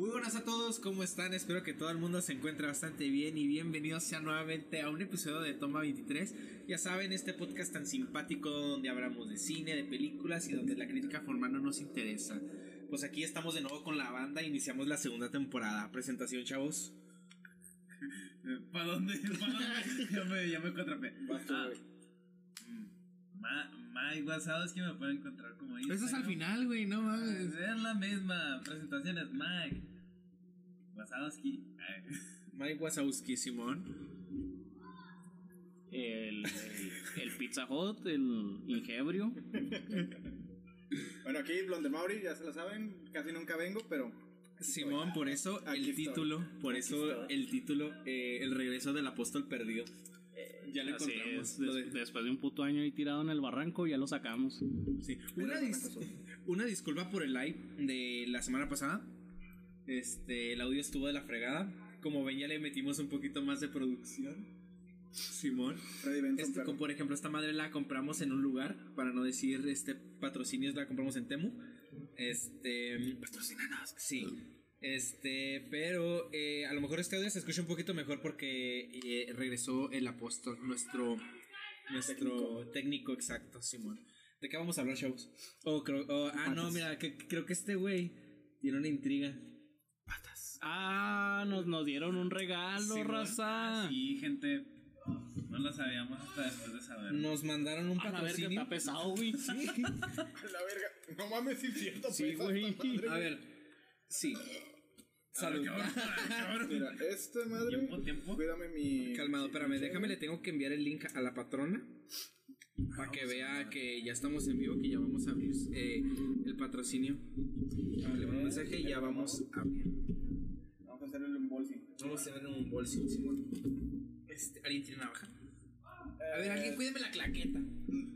Muy buenas a todos, ¿cómo están? Espero que todo el mundo se encuentre bastante bien y bienvenidos sean nuevamente a un episodio de Toma 23. Ya saben, este podcast tan simpático donde hablamos de cine, de películas y donde la crítica formal no nos interesa. Pues aquí estamos de nuevo con la banda, iniciamos la segunda temporada. Presentación, chavos. ¿Para dónde? ¿Para dónde? ya me, ya me contrapé. Ah, güey. Ma, Mike Wazowski me pueden encontrar como Eso es al Instagram. final, güey, no mames. Es la misma. Presentaciones, Mike. Wazowski. Mike Wazowski, Simón. El, el, el Pizza Hut, el Ingebrio. Bueno, aquí Blonde Mauri, ya se lo saben, casi nunca vengo, pero Simón, por eso Aquí el estoy. título, por Aquí eso estoy. el título, eh, el regreso del apóstol perdido. ya lo Así encontramos. es, lo des- de- después de un puto año ahí tirado en el barranco, ya lo sacamos. Sí. Una, dis- una disculpa por el live de la semana pasada. Este, el audio estuvo de la fregada. Como ven, ya le metimos un poquito más de producción. Simón. Este, como por ejemplo, esta madre la compramos en un lugar, para no decir este patrocinios, la compramos en Temu. Este. Patrocinanos. Sí. Este, pero eh, a lo mejor este audio se escucha un poquito mejor porque eh, regresó el apóstol, nuestro, nuestro técnico. exacto, Simón. ¿De qué vamos a hablar, chavos? Oh, creo, oh, ah, no, mira, que, creo que este güey tiene una intriga. Ah, nos, nos dieron un regalo, Sí, raza. Sí, gente. No lo sabíamos hasta después de saber. Nos mandaron un A la verga, patrocinio. está pesado, güey. La verga. No mames, sí es cierto, Sí, güey. A ver, sí. Salud. Mira, esta madre. Tiempo, tiempo. Cuídame mi. Calmado, espérame, mi- déjame, le tengo que enviar el link a la patrona. Para que vea que ya estamos en vivo, que ya vamos a abrir eh, el patrocinio. Le mando un mensaje y ya vamos a abrir. Vamos a hacerle un bolsing. Vamos a hacer un bolsillo, Simón. Este, ¿Alguien tiene navaja? A ver, alguien cuídeme la claqueta.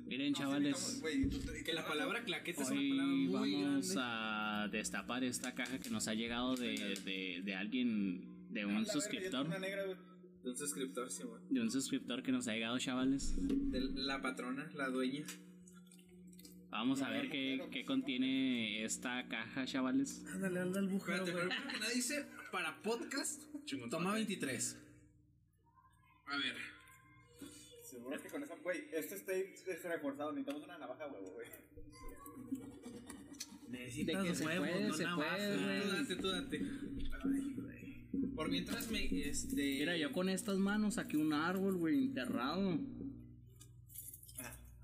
Miren, chavales. Te- Que la palabra claqueta es una Hoy palabra muy vamos grande. a destapar esta caja que nos ha llegado de, de, de alguien, de un verga, suscriptor. Una negra, güey. De un suscriptor, Simón. De un suscriptor que nos ha llegado, chavales. De la patrona, la dueña. Vamos a ver qué, qué contiene esta caja, chavales. Ándale, anda al bujero. Espérate, pero primero que nada dice para podcast. Toma 23. A ver. Seguro que con esa. Güey, este tape es reforzado. Necesitamos una navaja, huevo, güey. Necesitas De que se huevos, puede, no se navaja. puede. Tú date, tú date. Ay, güey. Por mientras me, este... Mira, yo con estas manos saqué un árbol, güey, enterrado.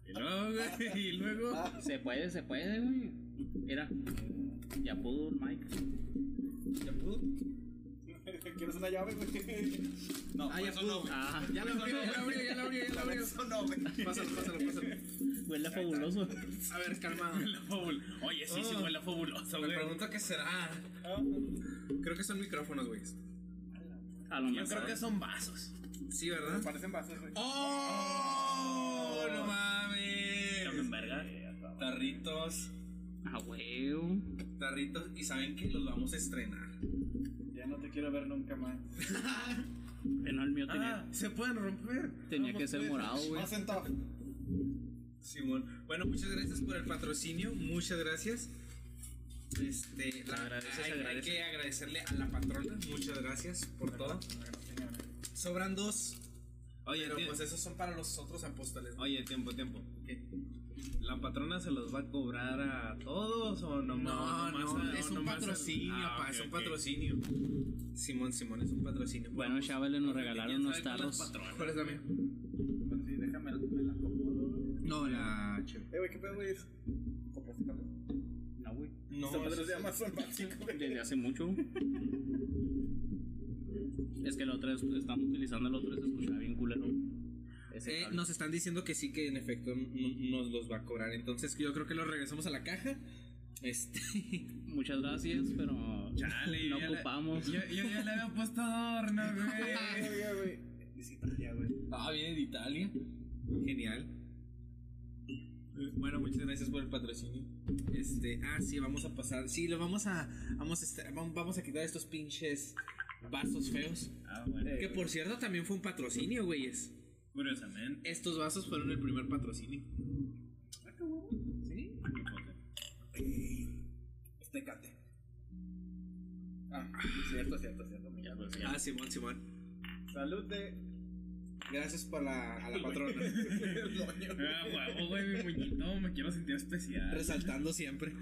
Y luego, güey, y luego. Se puede, se puede, güey. Mira, ya pudo Mike. ¿Ya pudo? ¿Quieres una llave, güey? No, Ah, por ya eso no, güey. Ah, Ya lo abrió, ya lo abrió, ya lo abrió, ya lo abrió. Eso no, güey. Pásalo, pásalo, pásalo. huele fabuloso. A ver, calmado. Huele fabul- Oye, sí, sí, Oh. huele fabuloso, Me güey. pregunto qué será. Ah, Creo que son micrófonos, güey. A lo Yo mejor. creo que son vasos. Sí, ¿verdad? Parecen vasos, güey. ¡Oh! ¡No mames! Tomen verga. Tarritos. Ah, güey. Tarritos. Y saben que los vamos a estrenar. Ya no te quiero ver nunca más. No, el mío tenía, Ah, se pueden romper. tenía que ser morado, güey. Más. Simón. Bueno, muchas gracias por el patrocinio. Muchas gracias. Este, la, agradece, hay, que agradecerle a la patrona. Muchas gracias por todo. Sobran dos. Oye, Pero pues esos son para los otros apóstoles. ¿no? Oye, tiempo, tiempo. ¿Qué? ¿La patrona se los va a cobrar a todos o no? No, no, es un patrocinio, Ah, pa, es un patrocinio patrocinio. Simón, Simón, es un patrocinio. Bueno, chavales, nos regalaron unos tarros. ¿Cuál es la mía? Sí, déjame, me la acomodo. No, la chévere. Eh, güey, ¿qué pedo, güey? ¿Compraste café? No, güey. No, madre eso es de Amazon básico. Desde hace mucho. Es que el otro es- estamos utilizando el otro y se escuchaba bien culero. Ese Eh, nos están diciendo que sí, que en efecto nos los va a cobrar. Entonces yo creo que los regresamos a la caja. Este. Muchas gracias, pero Chale, no ocupamos. Yo, yo ya le había puesto adorno, güey. Güey. Es Italia, güey. Ah, viene de Italia. Genial. Bueno, muchas gracias por el patrocinio. Este, ah, sí, vamos a pasar. Sí, lo vamos a. Vamos a, estar- vam- vamos a quitar estos pinches vasos feos. Ah, bueno. Que por cierto también fue un patrocinio, güeyes. Curiosamente. Estos vasos fueron el primer patrocinio. ¿Sí? Este cate. Ah, cierto, cierto, cierto. Ya, pues. Ah, Simón, Simón. Salud de. Gracias por la, a la patrona. Ah, huevo, güey, mi muñito, me quiero sentir especial. Resaltando siempre.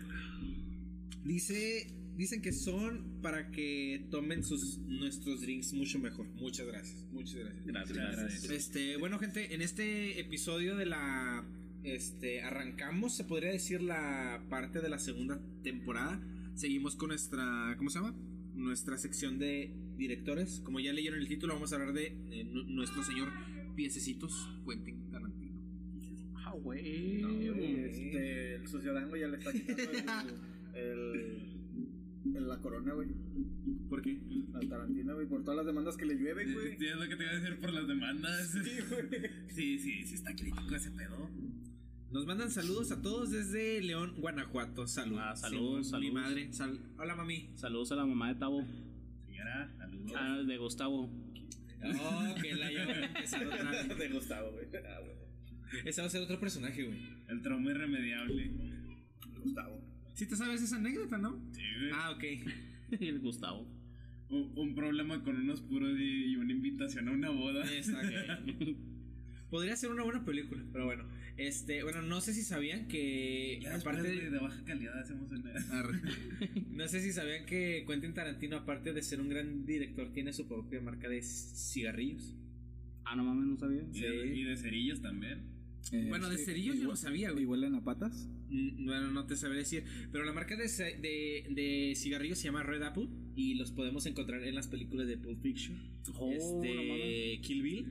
Dice. Dicen que son para que tomen sus nuestros drinks mucho mejor. Muchas gracias. Muchas gracias. Gracias, gracias. gracias. Este, bueno, gente, en este episodio de la. Este, arrancamos, se podría decir, la parte de la segunda temporada. Seguimos con nuestra. ¿Cómo se llama? Nuestra sección de directores. Como ya leyeron el título, vamos a hablar de eh, nu- nuestro señor Piececitos, Quentin Tarantino. Ah, güey. No, este, el sociodango ya le está quitando el- la corona, güey. ¿Por qué? Al Tarantino, güey, por todas las demandas que le llueven, güey. Sí, es lo que te iba a decir por las demandas. Sí, güey. Sí, sí, sí, está crítico ese pedo. Nos mandan saludos a todos desde León, Guanajuato. Saludos. Ah, saludos, Mi saludos. madre. sal- Hola, mami. Saludos a la mamá de Tavo. Señora, saludos. Ah, de Gustavo. Oh, que la ya. De Gustavo, güey. Ah, güey. Ese va a ser otro personaje, güey. El trauma irremediable. Gustavo. Si te sabes esa anécdota, ¿no? Sí, güey. Ah, ok. El Gustavo. Un, un problema con unos puros y, una invitación a una boda. Exacto. Podría ser una buena película, pero bueno. Este, bueno, no sé si sabían que Ya aparte de, baja calidad hacemos una. No sé si sabían que Quentin Tarantino aparte de ser un gran director tiene su propia marca de cigarrillos. Ah, no mames, no sabía. Y, de, y de cerillos también. Bueno, de cerillos yo igual- no sabía, güey. ¿Y huelen a patas? Mm, Bueno, no te sabré decir. Pero la marca de, de, de cigarrillos se llama Red Apple. Y los podemos encontrar en las películas de Pulp Fiction. Oh, no este, mames. Kill Bill.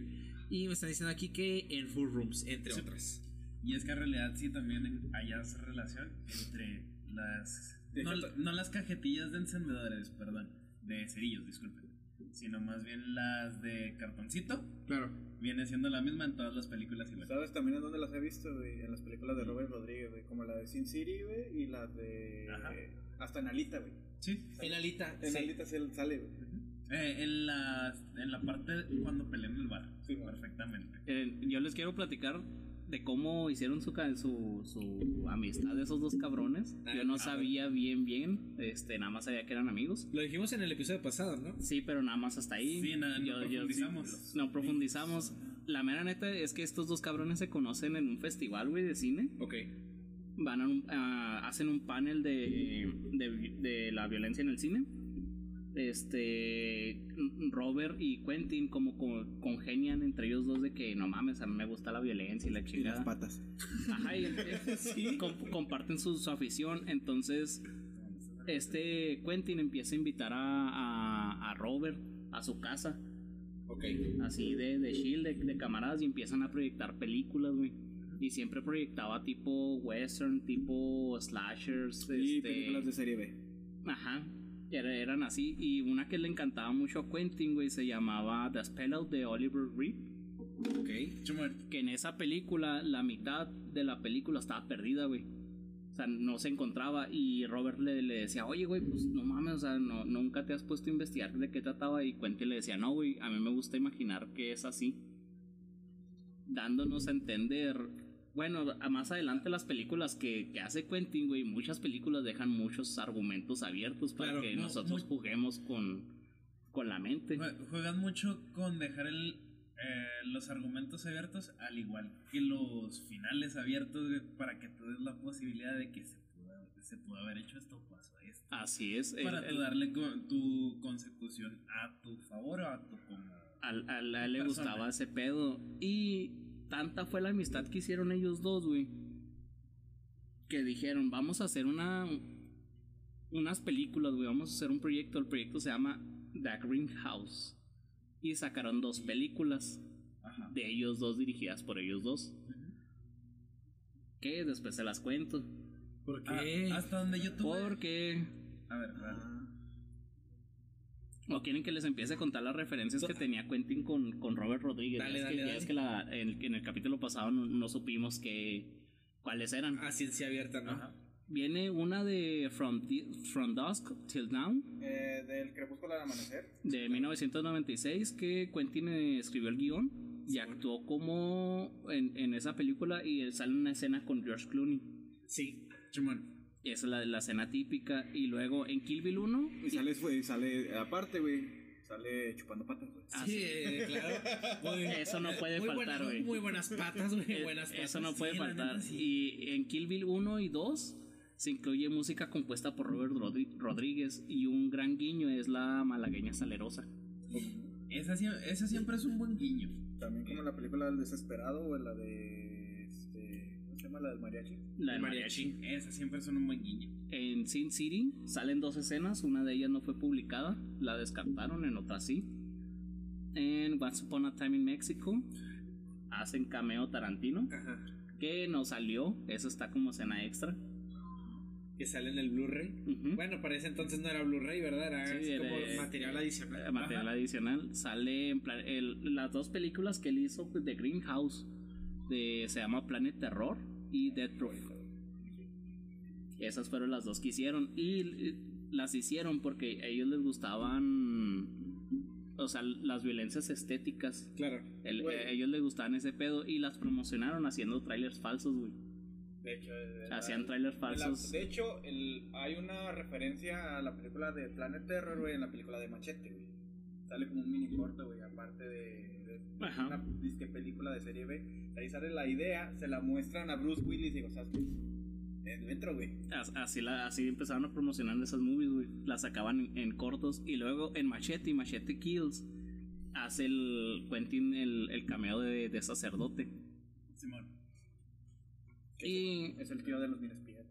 Y me están diciendo aquí que en Full Rooms, entre Sí. otras. Y es que en realidad sí también hay esa relación entre las. No, no las cajetillas de encendedores, perdón. De cerillos, disculpen. Sino más bien las de cartoncito. Claro. Viene siendo la misma en todas las películas igual. ¿Sabes también en dónde las he visto, güey? En las películas de Robert Rodríguez, güey. Como la de Sin City, güey. Y la de. Ajá. Hasta en Alita, güey. Sí. En Alita. En sí. Alita sale, güey. Eh, en, la, en la parte cuando pelean en el bar. Sí, perfectamente. Eh, yo les quiero platicar de cómo hicieron su, ca- su, su amistad de esos dos cabrones. Yo no Ah, sabía bien, bien. Este, nada más sabía que eran amigos. Lo dijimos en el episodio pasado, ¿no? Sí, pero nada más hasta ahí. Sí, nada, no Yo- yo sí- profundizamos. no profundizamos. La mera neta es que estos dos cabrones se conocen en un festival, güey, de cine. Ok. Van a un- a- hacen un panel de, de, de la violencia en el cine. Este Robert y Quentin como co- congenian entre ellos dos de que no mames, a mí me gusta la violencia y la Y las chingada. patas. Ajá, y com- comparten su, su afición. Entonces, este Quentin empieza a invitar a, a, a Robert a su casa, Ok. así de, de chill, de, de camaradas, y empiezan a proyectar películas, güey. Y siempre proyectaba tipo western, tipo slashers. Y este, películas de serie B. Ajá. Era- eran así. Y una que le encantaba mucho a Quentin, güey, se llamaba The Spell Out de Oliver Reed. Ok. Chumar, que en esa película la mitad de la película estaba perdida, güey. O sea, no se encontraba y Robert le, le decía, oye, güey, pues no mames, o sea, no, nunca te has puesto a investigar de qué trataba y Quentin le decía, no, güey, a mí me gusta imaginar que es así. Dándonos a entender, bueno, a más adelante las películas que, que hace Quentin, güey, muchas películas dejan muchos argumentos abiertos para Claro, que no, nosotros muy- juguemos con, con la mente. jue- juegan mucho con dejar el, eh, los argumentos abiertos, al igual que los finales abiertos, güey, para que tú des la posibilidad de que se pudo, se pudo haber hecho esto o pasó esto. Así es. el- Para tú el- darle co- tu consecución a tu favor o a tu como. Al, al- a él le gustaba ese pedo. Y tanta fue la amistad que hicieron ellos dos, güey. Que dijeron, vamos a hacer una. Unas películas, güey. Vamos a hacer un proyecto. El proyecto se llama The Greenhouse. Y sacaron dos películas Ajá. de ellos dos dirigidas por ellos dos. Que después se las cuento. ¿Por Ah, qué? hasta donde yo tuve. Porque. A ver, a ver. ¿O quieren que les empiece a contar las referencias que tenía Quentin con, con Robert Rodríguez? Dale, Ya es dale, que, ya dale. es que la- en, en el capítulo pasado no, no supimos que, cuáles eran. A ciencia abierta, ¿no? Ajá. Viene una de From, From Dusk Till Dawn Eh, del crepúsculo al amanecer. de 1996 que Quentin escribió el guion y actuó como en, en esa película y sale una escena con George Clooney. Sí. Chumón. Esa es la, la escena típica. Y luego en Kill Bill 1. Y sale, sale aparte, güey. Sale chupando patas, güey. Ah, sí, sí. claro. Muy- Eso no puede muy faltar, güey. Muy buenas patas, güey. Eh, Buenas patas. Eso no puede Sí, faltar. sí. Y en Kill Bill 1 y 2 se incluye música compuesta por Robert Rodri- Rodríguez. Y un gran guiño es la malagueña salerosa. Esa, esa siempre es un buen guiño. También como la película del desesperado o la de. La del mariachi. La mariachi. mariachi. Esa siempre es un buen guiño. En Sin City salen dos escenas, una de ellas no fue publicada, la descartaron, en otra sí. En Once Upon a Time in Mexico hacen cameo Tarantino, Ajá. que no salió, eso está como escena extra. Que sale en el Blu-ray. Bueno, para ese entonces no era Blu-ray, ¿verdad? Era Sí, así era- como material adicional. Eh, material Ajá. adicional sale en plan- el- las dos películas que él hizo de Greenhouse de se llama Planet Terror y Proof esas fueron las dos que hicieron y eh, las hicieron porque a ellos les gustaban o sea las violencias estéticas. Claro. El- a ellos les gustaban ese pedo y las promocionaron haciendo trailers falsos güey. De hecho, hacían trailers la- falsos. de hecho, el, hay una referencia a la película de Planet Terror, güey, en la película de Machete, güey. Sale como un mini corto, güey, aparte de, de una disque película de serie B. Ahí sale la idea, se la muestran a Bruce Willis y digo, ¿sabes qué? Eh, Dentro, güey. As- Así, la, así empezaron a promocionar esas movies, güey. Las sacaban en, en cortos. Y luego en Machete y Machete Kills hace el Quentin el, el cameo de, de sacerdote. Simón. Y Es el tío de los Minespías.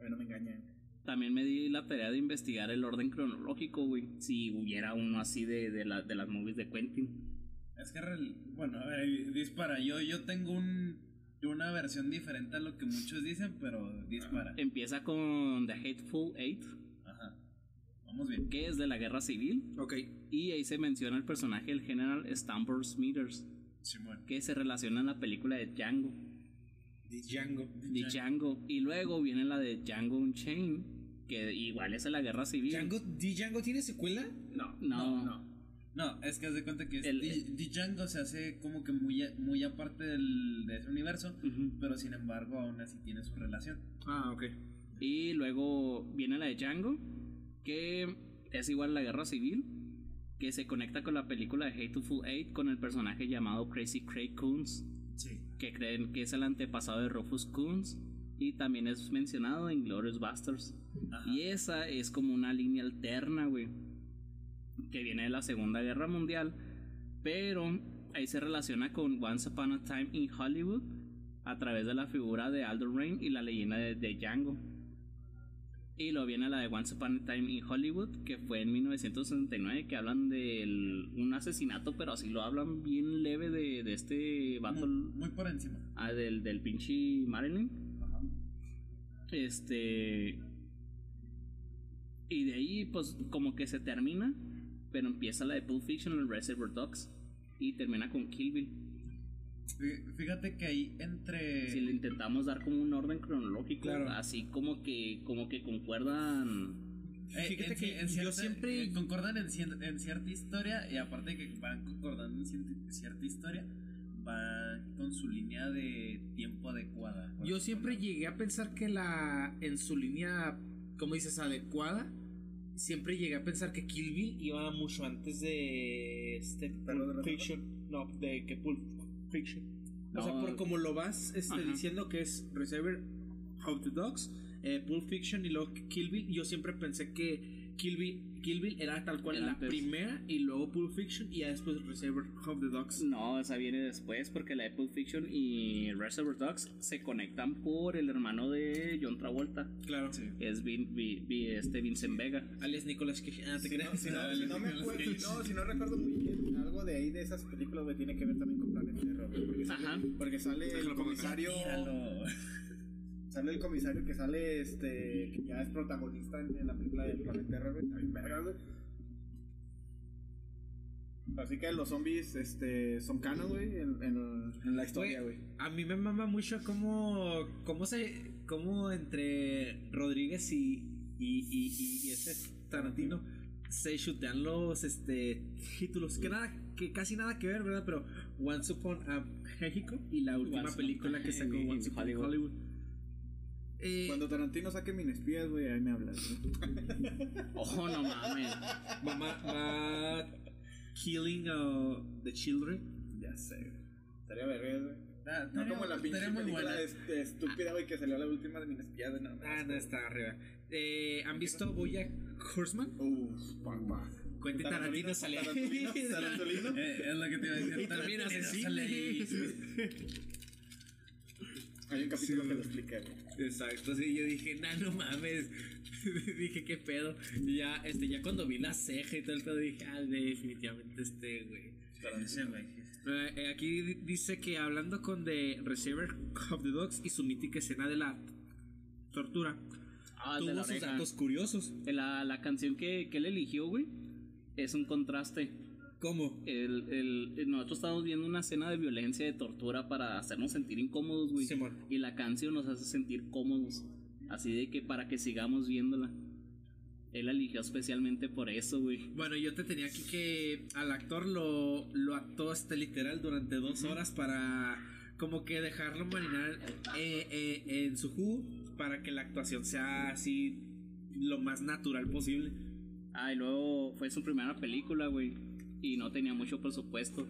A no me engañen. También me di la tarea de investigar el orden cronológico, güey. Si hubiera uno así de, de, la- de las movies de Quentin. Es que, real- bueno, a ver, dispara. Yo, yo tengo un, una versión diferente a lo que muchos dicen, pero dispara. Empieza con The Hateful Eight, Ajá. Vamos bien. que es de la guerra civil. Ok. Y ahí se menciona el personaje del general Stamper Smithers, Simón. que se relaciona en la película de Django. Django. de Django. Y luego viene la de Django Unchained, que igual es de la guerra civil. Django, ¿Di Django tiene secuela? No, No. no. No, es que haz de cuenta que es- El- Di- Django se hace como que muy, muy aparte del, de ese universo, pero sin embargo aún así tiene su relación. Ah, ok. Y luego viene la de Django, que es igual a la guerra civil, que se conecta con la película de Hateful Eight con el personaje llamado Crazy Craig Coons. Que creen que es el antepasado de Rufus Coons. Y también es mencionado en Glorious Bastards. Ajá. Y esa es como una línea alterna, güey. Que viene de la Segunda Guerra Mundial. Pero ahí se relaciona con Once Upon a Time in Hollywood. A través de la figura de Aldo Rain y la leyenda de, de Django. Y luego viene la de Once Upon a Time in Hollywood. Que fue en 1969. Que hablan de un asesinato. Pero así lo hablan bien leve de, de este vato. Muy, muy por encima. ah, del, del pinche Marilyn. Ajá. Este. Y de ahí, pues, como que se termina. Pero empieza la de Pulp Fiction, el Reservoir Dogs. Y termina con Kill Bill. Fí- Fíjate que ahí entre. Si le intentamos dar como un orden cronológico, Claro. así como que, como que concuerdan. Eh, Fíjate en que ci- en yo cierta- siempre- eh, concordan en, cien- en cierta historia y aparte de que van concordando en cierta historia, van con su línea de tiempo adecuada. Yo siempre llegué a pensar que la. En su línea, como dices, adecuada. Siempre llegué a pensar que Kill Bill iba mucho antes de. Este. ¿Perro de Pulp? Fiction. No, de que Pulp Fiction. O sea, por como lo vas este, diciendo que es Reservoir of the Dogs, eh, Pulp Fiction y luego Kill Bill, yo siempre pensé que Kill Bill, Kill Bill era tal cual Era la antes. primera y luego Pulp Fiction y ya después Reservoir of the Dogs. No, esa viene después porque la de Pulp Fiction y Reservoir Dogs se conectan por el hermano de John Travolta. Claro. Sí. Es Vin- Vi- Vi- este Vincent Vega. Alias Nicolas Cage. Ah, te. Si no, Ah, si no me acuerdo, si no, si no recuerdo muy bien, algo de ahí de esas películas, tiene que ver también con Planet Terror, porque sale, Ajá. porque sale el comisario. Sale el comisario que sale, este, que ya es protagonista en, en la película de Planet Terror, güey, está bien verga, güey. Así que los zombies, este, son canon, güey, en, en, en la historia, güey. A mí me mama mucho cómo, cómo se, cómo entre Rodríguez y, y, y, y- y este Tarantino se chutean los este títulos que nada, que casi nada que ver, ¿verdad? Pero Once Upon a México y la última Once película que sacó Once Upon a Hollywood. Hollywood. Eh, Cuando Tarantino saque Minespías, güey, ahí me hablas. ¿no? Ojo, no mames. mamá va killing uh, the children. Ya sé. Estaría verga, güey. Ah, No como la pinche película de estúpida, güey, que salió la última de Minespías, de nada. Ah, no está arriba. Eh, ¿Han visto Boya Horseman? Uf, papá. Quentin Tarantino sale ahí. Tarantino. Eh, es lo que te iba a decir. Y también Tarantino asesino. sale ahí. Hay un capítulo que lo explica. Exacto, sí, yo dije, nah, no mames. dije, qué pedo. Y ya, este, ya cuando vi la ceja y todo el pedo, dije, ah, definitivamente este, güey. Ese güey. Eh, eh, aquí di- dice que hablando con The Receiver of the Dogs y su mítica escena de la tortura, Ah, de tuvo sus datos curiosos. La, la canción que, que él eligió, güey, es un contraste. ¿Cómo? El, el, nosotros estamos viendo una escena de violencia, de tortura para hacernos sentir incómodos, güey. Simón. Y la canción nos hace sentir cómodos. Así de que para que sigamos viéndola. Él la eligió especialmente por eso, güey. Bueno, yo te tenía aquí que al actor lo, lo actuó hasta literal durante dos horas para como que dejarlo marinar eh, eh, en su jugo para que la actuación sea así lo más natural posible. Ah, y luego fue su primera película, güey. Y no tenía mucho presupuesto.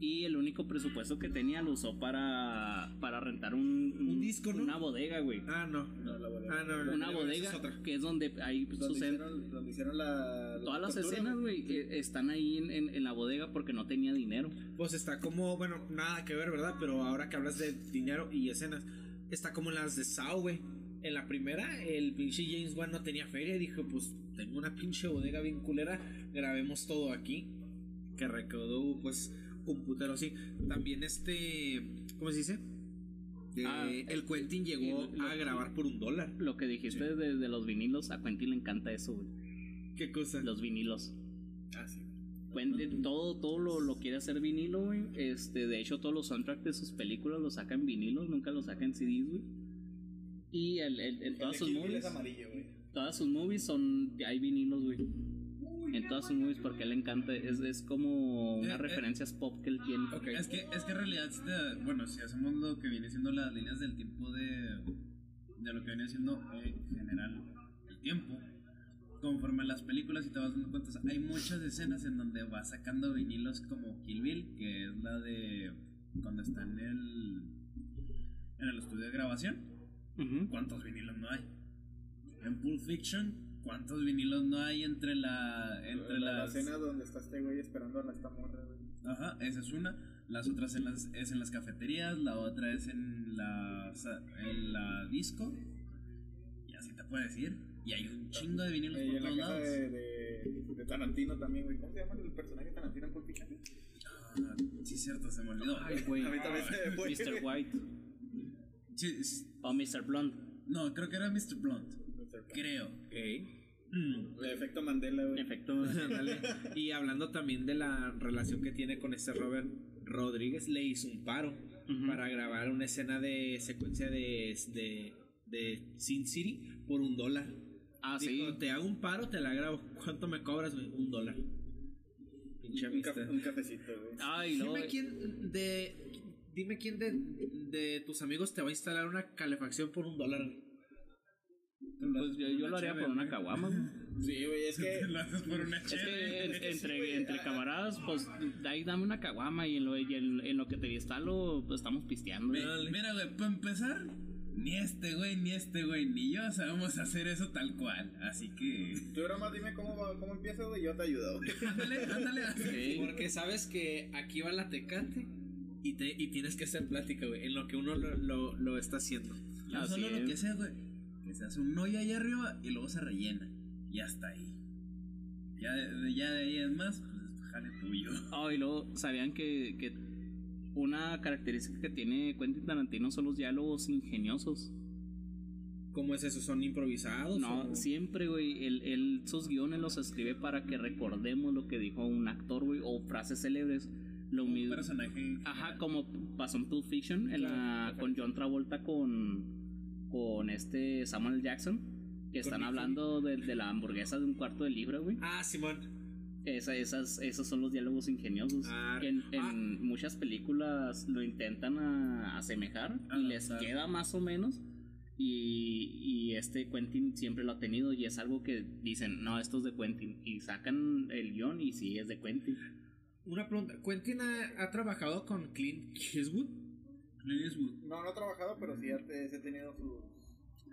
Y el único presupuesto que tenía lo usó para, para rentar un, Un disco, ¿no? Una bodega, güey. Ah, no. No, la bodega. Ah, no, no. Una bodega es otra. que es donde ahí Donde suceden hicieron, donde hicieron la, la todas las tortura, escenas, güey. eh, están ahí en, en- en la bodega porque no tenía dinero. Pues está como, bueno, nada que ver, ¿verdad? Pero ahora que hablas de dinero y escenas, está como en las de Sao, güey. En la primera, el pinche James Wan no tenía feria dijo, pues tengo una pinche bodega bien culera, grabemos todo aquí. Que recaudó, pues, un putero así. También este, ¿cómo se dice? Eh, Ah, el Quentin llegó a grabar por un dólar. Lo que dijiste de, de los vinilos, a Quentin le encanta eso, güey. ¿Qué cosa? Los vinilos. Ah, sí. Quentin todo, todo lo, lo quiere hacer vinilo, güey. Este, de hecho, todos los soundtracks de sus películas los saca en vinilo, nunca los saca en CDs, güey. Y el, el- en todas El sus movies, es amarillo, todas sus movies son, hay vinilos, güey. En todas sus movies porque a él le encanta, es, es como Eh, unas eh. referencias pop que él tiene. Ok. Es que, es que en realidad, si te- bueno, si hacemos lo que viene siendo las líneas del tiempo de, de lo que viene siendo eh, en general el tiempo, conforme a las películas, y te vas dando cuenta, hay muchas escenas en donde va sacando vinilos como Kill Bill, que es la de cuando está en el, en el estudio de grabación. ¿Cuántos vinilos no hay? En Pulp Fiction, ¿cuántos vinilos no hay entre la entre la, la las escena donde está este güey esperando a la esta morra, güey. Ajá, esa es una. Las otras en las, es en las cafeterías, la otra es en la, en la disco. Y así te puedes decir. Y hay un chingo de vinilos Eh, y por la todos casa lados. de, de, de Tarantino también, güey. ¿Cómo se llama el personaje de Tarantino en Pulp Fiction? Ah, sí, cierto, se me olvidó. Ay, güey. A mí también se me fue. Mr. White Sí, es- o Mr. Blonde. no, creo que era Mr. Blunt. Creo. Ok. El efecto Mandela, güey. efecto, Ándale. y hablando también de la relación que tiene con este Robert Rodríguez, le hizo un paro para grabar una escena de secuencia de, de, de Sin City por un dólar. Ah, sí. Dijo, te hago un paro, te la grabo. ¿Cuánto me cobras? güey? Un dólar. Pinche Un, café- amistad. un cafecito, güey. Ah, y luego. Dime quién de. Dime quién de, de tus amigos te va a instalar una calefacción por un dólar. güey? Pues yo, yo lo haría por una caguama, güey. Sí, güey, es que. Lo haces por una Es que en- entre, entre camaradas, pues de ahí dame una caguama y en lo, y en, en lo que te instalo, pues estamos pisteando. güey. Mi- Mira, güey, para empezar, ni este güey, ni este güey, ni yo sabemos hacer eso tal cual. Así que. Tú ahora más dime cómo, cómo empieza, güey. Yo te ayudo. Ándale, ándale, así. Sí. Porque sabes que aquí va la tecate y, te, y tienes que hacer plática, güey, en lo que uno lo, lo, lo está haciendo. Yo Así solo lo que sea, güey, que se hace un hoyo ahí arriba y luego se rellena. Y hasta ahí. Ya de, ya de ahí es más, pues jale tuyo. Oh, y luego, ¿sabían que, que una característica que tiene Quentin Tarantino son los diálogos ingeniosos? ¿Cómo es eso? ¿Son improvisados? No, o- siempre, güey, él, él sus guiones los escribe para que recordemos lo que dijo un actor, güey, o frases célebres. Lo Un mismo. personaje. Ajá, como pasó en Pulp Fiction, en la, con John Travolta con, con este Samuel Jackson, que están hablando de, de la hamburguesa de un cuarto de libra, güey. Ah, Simón. Esa- esas, esos son los diálogos ingeniosos. Ah, que en, en ah. muchas películas lo intentan a- asemejar y les Adaptar. queda más o menos. Y, y este Quentin siempre lo ha tenido y es algo que dicen, no, esto es de Quentin. Y sacan el guion y sí, es de Quentin. Una pregunta, ¿Quentin ha, ha trabajado con Clint Eastwood? Clint Eastwood. No, no he trabajado, pero sí ha, te- sí ha tenido sus.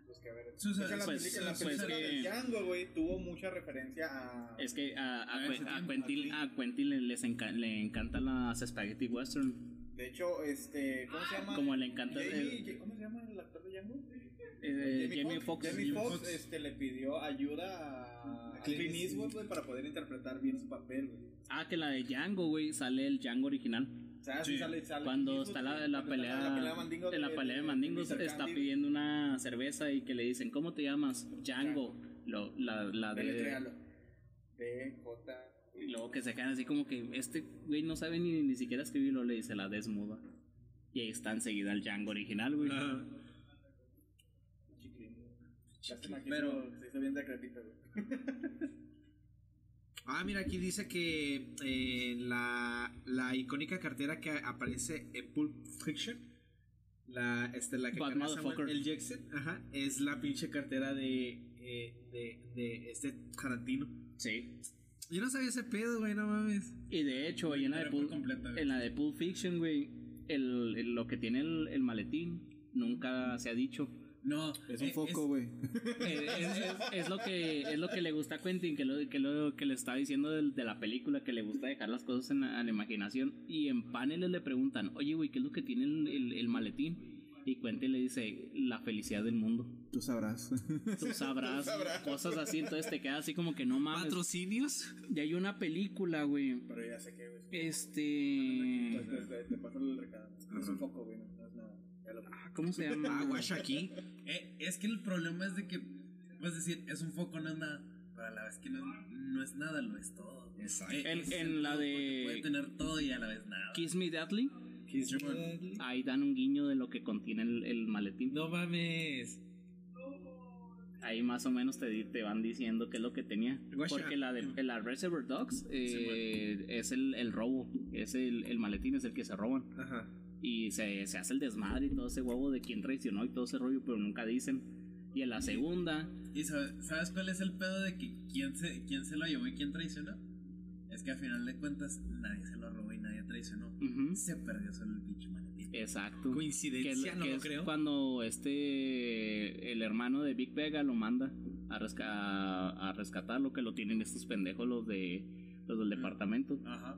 sus que ver. Sus- hecho, en la pues, película, en la pues, película que- de Django, güey, tuvo mucha referencia a. Es que a, a, A ese Quen- a tiempo, Quentin, a Quentin le, les enca- le encantan las spaghetti western. De hecho, este. ¿Cómo se llama? Como le encanta Jamie- el- ¿Cómo se llama el actor de Django? Eh, Jamie Foxx. Jamie Jamie Foxx, Foxx. este, le pidió ayuda a, Clint Eastwood, güey, para poder interpretar bien su papel, güey. Ah, que la de Django, güey, sale el Django original. O sea, sí Sí. sale, sale Cuando está la, la pelea, la pelea de mandingos. en la pelea de mandingos está Candy, pidiendo una cerveza y que le dicen, ¿cómo te llamas? Django. Lo, la, la de... D, J. Y luego que se quedan así como que este güey no sabe ni, ni siquiera escribirlo, le dice la desmuda. Y ahí está enseguida el Django original, güey. Lástima que Pero- se hizo bien decrépito, güey. Ah, mira, aquí dice que eh, la, la icónica cartera que aparece en Pulp Fiction, la, este, la que carga Samuel. L. Jackson, ajá, es la pinche cartera de, eh, de, de este Tarantino. Sí. Yo no sabía ese pedo, güey, no mames. Y de hecho, ahí en la de Pulp, güey. en la de Pulp Fiction, güey, el, el- lo que tiene el, el maletín nunca se ha dicho. No, Es un eh, foco, güey. Eh, es, es- es lo que es lo que le gusta a Quentin que lo que lo que le está diciendo de, la película que le gusta dejar las cosas en la, en la imaginación y en paneles le preguntan oye güey qué es lo que tiene el, el- el maletín y Quentin le dice la felicidad del mundo Tú sabrás. tú sabrás, cosas así entonces te queda así como que no mames ¿Patrocinios? y hay una película güey Pero ya sé que, güey. este Pues, te, te- te paso el recado. Es un foco, güey. Ah, cómo se llama Ah, aquí. eh, es que el problema es de que, puedes decir, es un foco, no es nada. Pero a la vez que no, no es nada, lo es todo. Exacto. Eh, En- en la de- Puede tener todo y a la vez nada. Kiss Me Deadly Simón. ahí dan un guiño de lo que contiene el, el maletín No mames. Ahí más o menos te, te van diciendo qué es lo que tenía. Porque la de la Reservoir Dogs eh, es el, el robo. Es el, el maletín, es el que se roban. Ajá. Y se, se hace el desmadre y todo ese huevo de quién traicionó y todo ese rollo, pero nunca dicen. Y en la segunda, ¿Y sabes, sabes cuál es el pedo de que quién se, quién se lo llevó y quién traicionó? Es que a final de cuentas nadie se lo robó y nadie traicionó. ujú, Se perdió solo el pinche maletín. exacto. Que Coincidencia, no que lo es creo. cuando este el hermano de Big Vega lo manda a, resca- a, a rescatarlo, que lo tienen estos pendejos los de los del departamento. Ajá.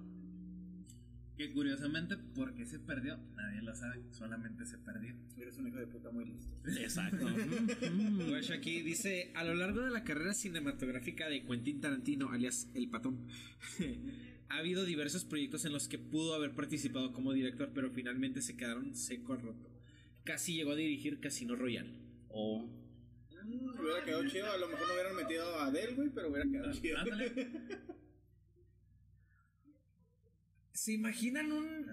Que curiosamente, ¿por qué se perdió? Nadie lo sabe, solamente se perdió. Eres un hijo de puta muy listo. Exacto. Ujú. Guacha aquí dice, a lo largo de la carrera cinematográfica de Quentin Tarantino, alias El Patón, ha habido diversos proyectos en los que pudo haber participado como director, pero finalmente se quedaron seco al roto. Casi llegó a dirigir Casino Royale. O Mm, hubiera quedado chido. A lo mejor no hubieran metido a Adele, güey, pero hubiera quedado chido. Ándale. ¿Se imaginan un...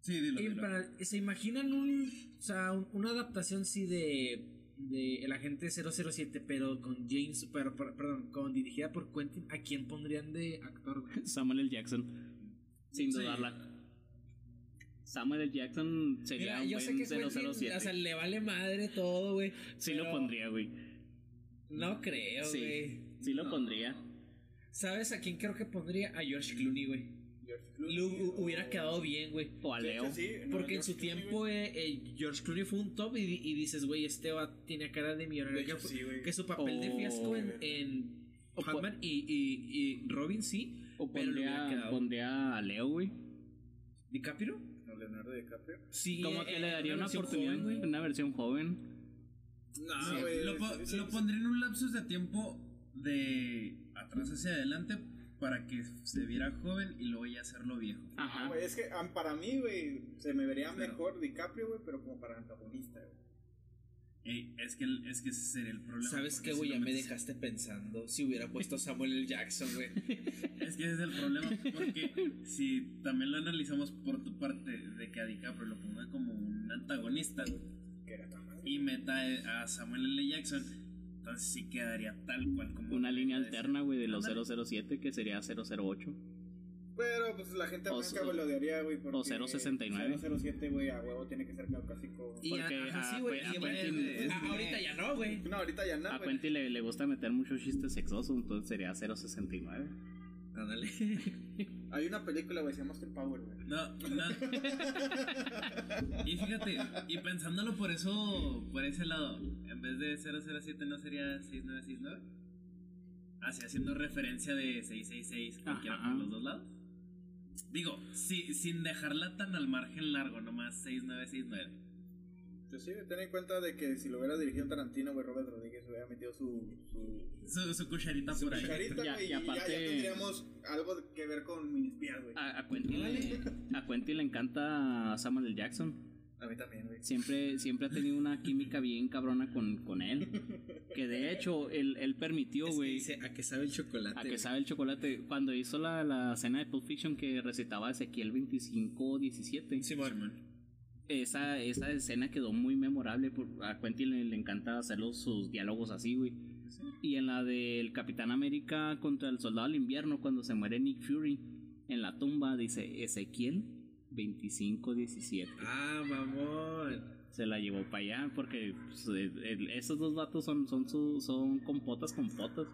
Sí, dilo, y dilo. para- ¿Se imaginan un... O sea, un- una adaptación sí de... De El Agente 007, pero con James... Pero, per- perdón, con dirigida por Quentin. ¿A quién pondrían de actor? güey? Samuel L. Jackson. Sin Sí. dudarla. Samuel L. Jackson sería Mira, un yo sé buen Quentin, 007. o sea, le vale madre todo, güey. sí pero lo pondría, güey. No creo, Sí. güey. Sí lo pondría. ¿Sabes a quién creo que pondría? A George Clooney, güey. George Clooney, Lu- hu- o- hubiera quedado bien, güey. O a Leo. hecho, sí, no, Porque en su Clooney, tiempo eh, eh, George Clooney fue un top y, y dices, güey, este va, tiene cara de millonario. De hecho, que, su papel de fiasco en, en O po- Batman y, y, y Robin sí, O pero le hubiera pondría, quedado. pondría a Leo, güey. ¿DiCaprio? No, Leonardo DiCaprio. Sí. Como eh, que le eh, daría una oportunidad. joven, güey. una versión joven. No, Sí, güey. lo, lo sí. pondré en un lapsus de tiempo de atrás hacia adelante para que se viera joven y luego ya hacerlo viejo. Ajá. Güey, es que ah, para mí, güey, se me vería mejor DiCaprio, güey, pero como para antagonista, güey. Ey, es, que, es que ese sería el problema. ¿Sabes qué, güey? Ya me dejaste pensando si hubiera puesto Samuel L. Jackson, güey. Es que ese es el problema, porque si también lo analizamos por tu parte de que a DiCaprio lo ponga como un antagonista güey, Que era tan mal. y meta a Samuel L. Jackson, entonces sí quedaría tal cual como Una línea alterna, güey, de los Ándale. 007 que sería 008. Pero pues la gente O blanca güey, lo odiaría, güey. o 069. 007, güey, a huevo tiene que ser caucásico. Y Porque a- sí, güey. Ahorita ya no, güey. No, ahorita ya no, A. Quentin le, le gusta meter mucho chiste sexoso, entonces sería 069. Ándale. Hay una película, güey, se llama Austin Power, güey. No, no. Y fíjate, y pensándolo por eso, por ese lado, en vez de 007 no sería 6969. Así haciendo referencia de 666, cualquiera por los dos lados. Digo, sí, sin dejarla tan al margen largo, nomás 6969. Pues sí, ten en cuenta de que si lo hubiera dirigido Tarantino, güey, Robert Rodríguez hubiera metido su, su, Su, su cucharita por ahí. cucharita, Ya- y ya, aparte- ya tendríamos algo que ver con minispías, güey. A, a Quentin le, a Quentin le encanta Samuel L. Jackson. A mí también, güey. Siempre, siempre ha tenido una química bien cabrona con, con él. Que de hecho, él, él permitió, Es que güey. dice, ¿a qué sabe el chocolate? A que sabe el chocolate. Cuando hizo la, la escena de Pulp Fiction que recitaba Ezequiel 25-17. Simón. Esa, esa escena quedó muy memorable. por- a Quentin le, le encanta hacer los- sus diálogos así, güey. Y en la del Capitán América contra el Soldado del Invierno, cuando se muere Nick Fury, en la tumba dice Ezequiel 25-17. Ah, mamón. Se la llevó para allá porque pues, el- el- esos dos vatos son, son, su- son compotas, compotas.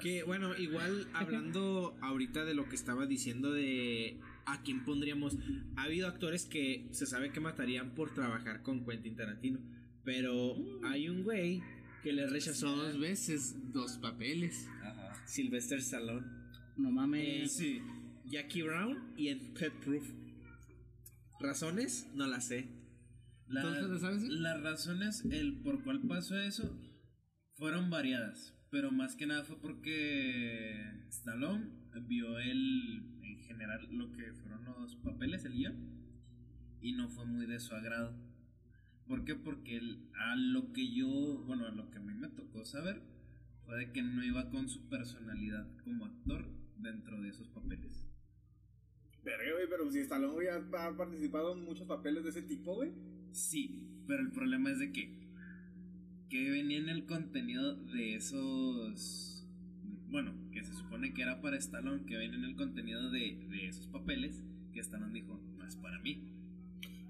Que bueno, igual hablando ahorita de lo que estaba diciendo de a quién pondríamos, ha habido actores que se sabe que matarían por trabajar con Quentin Tarantino, pero hay un güey que le rechazó dos veces dos papeles. Ajá. Sylvester Stallone, No Eh, mames. sí, Jackie Brown y en Pet Proof. ¿Razones? No las sé. La- Entonces, ¿lo sabes? Las razones, el por cuál pasó eso, fueron variadas. Pero más que nada fue porque Stallone vio el, en general, lo que fueron los papeles, el guion, y no fue muy de su agrado. ¿Por qué? Porque el- a lo que yo, bueno, a lo que a mí me tocó saber, fue de que no iba con su personalidad como actor dentro de esos papeles. Verga, güey, pero si Stallone ha, ha participado en muchos papeles de ese tipo, güey. Sí, pero el problema es de que que venía en el contenido de esos bueno, que se supone que era para Stallone, que venía en el contenido de, de esos papeles, que Stallone dijo, no es para mí.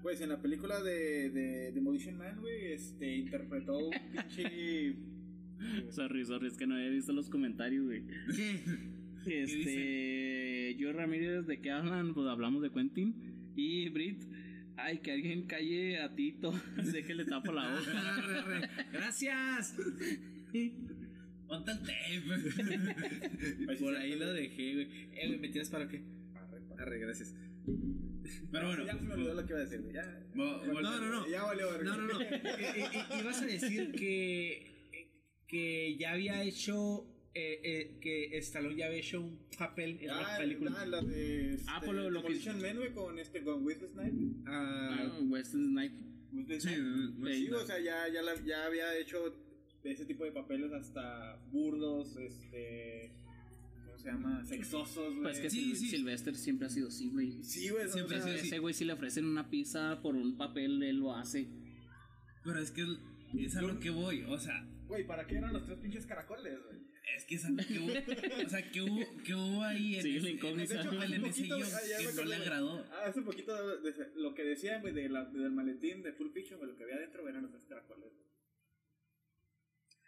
Pues en la película de, de Demolition Man, güey, este, interpretó un pinche... Sorry, sorry, es que no había visto los comentarios, güey. ¿Qué? Este. Yo, Ramírez, ¿de qué hablan? Pues hablamos de Quentin. Y Brit, ay, que alguien calle a Tito. Déjele tapo la boca. Gracias. Ponte el tape. Por ahí lo dejé, güey. Eh, güey, ¿me tiras para qué? Arre, gracias. Pero bueno, Ya se me olvidó lo que iba a decir, güey. Ya, No, no, no. ya valió, verga. No, no, no. Ibas a decir que que ya había hecho eh, eh, que Stallone ya había hecho un papel en Ah, la película. ah, la de... Este, Ah, por lo- lo que- Man, güey, con este, con Wesley Snipes. Ah, Ah, Wesley Snipes. Sí, Sí, o sea, ya, ya, la- ya había hecho ese tipo de papeles hasta burdos, este... ¿Cómo se llama? Sexosos, güey. Pues que Sí, Sil- sí. Sylvester siempre ha sido así, güey. Sí, güey. Siempre o sea, ha sido así. Ese güey, si le ofrecen una pizza por un papel, él lo hace. pero es que es a lo que voy, o sea, Güey, ¿para qué eran los tres pinches caracoles, güey? es que es a lo que hubo, o sea, que hubo, que hubo ahí en Sí, la ese, en incógnita. ese De hecho, en ese poquito, guion, ah, que no le agradó. Ah, hace poquito de- de- lo que decían, güey, de la- del maletín de Full Fiction, güey, lo que había adentro eran los tres caracoles. güey.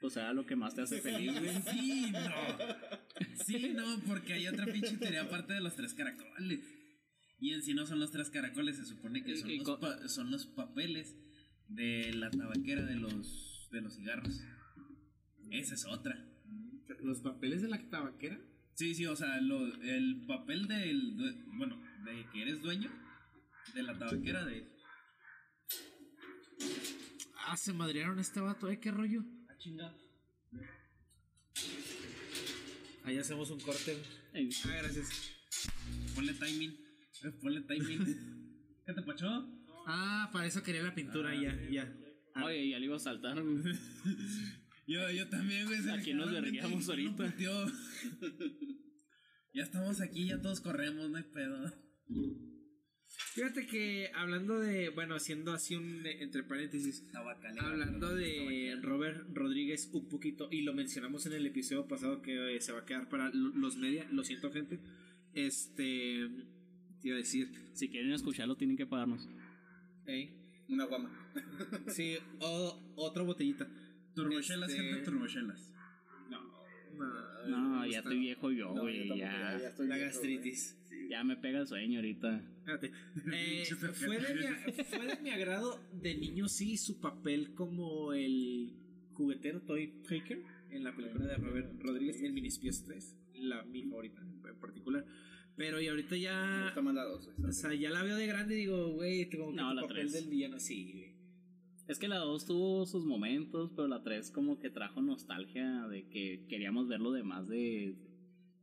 O sea, lo que más te hace feliz, güey. Sí, no. Sí, no, porque hay otra pinche teoría aparte de los tres caracoles. Y en sí no son los tres caracoles, se supone que son, los, pa- son los papeles de la tabaquera de los, de los cigarros. Esa es otra. los papeles de la tabaquera. Sí, sí, o sea, lo- el papel del, bueno, de que eres dueño de la tabaquera de... Ah, se madrearon a este vato, ¿eh? ¿Qué rollo? Ah, chinga. Ahí hacemos un corte. Ah, gracias. Ponle timing. eh, Ponle timing. ¿Qué te pachó? Ah, para eso quería la pintura, ya, ya. Oye, ya le iba a saltar. Yo, yo también, güey. Aquí nos vergueamos ahorita. ya estamos aquí, ya todos corremos, no hay pedo. Fíjate que hablando de, bueno, haciendo así un eh, entre paréntesis, Tabacalera. hablando de Robert Rodríguez un poquito, y lo mencionamos en el episodio pasado que eh, se va a quedar para lo- los media, lo siento gente, Este. Te iba a decir. Si quieren escucharlo, tienen que pagarnos. Ey. Una guama. Sí, o- otra botellita. Turbochelas, Este- gente, turbochelas. No, No, me ya gusta. estoy viejo yo, No, güey. ya, ya estoy La viejo, gastritis. Ya me pega el sueño ahorita. Espérate. Eh, fue, de mi, fue de mi agrado de niño, sí, su papel como el juguetero Toy Faker en la película de Robert Rodríguez en Minispios 3. La, mi favorita en particular. Pero y ahorita ya. dos, güey. O sea, ya la veo de grande y digo, güey, como que No, la papel tres. del villano, sí, güey. Es que la 2 tuvo sus momentos, pero la 3 como que trajo nostalgia de que queríamos ver lo demás de,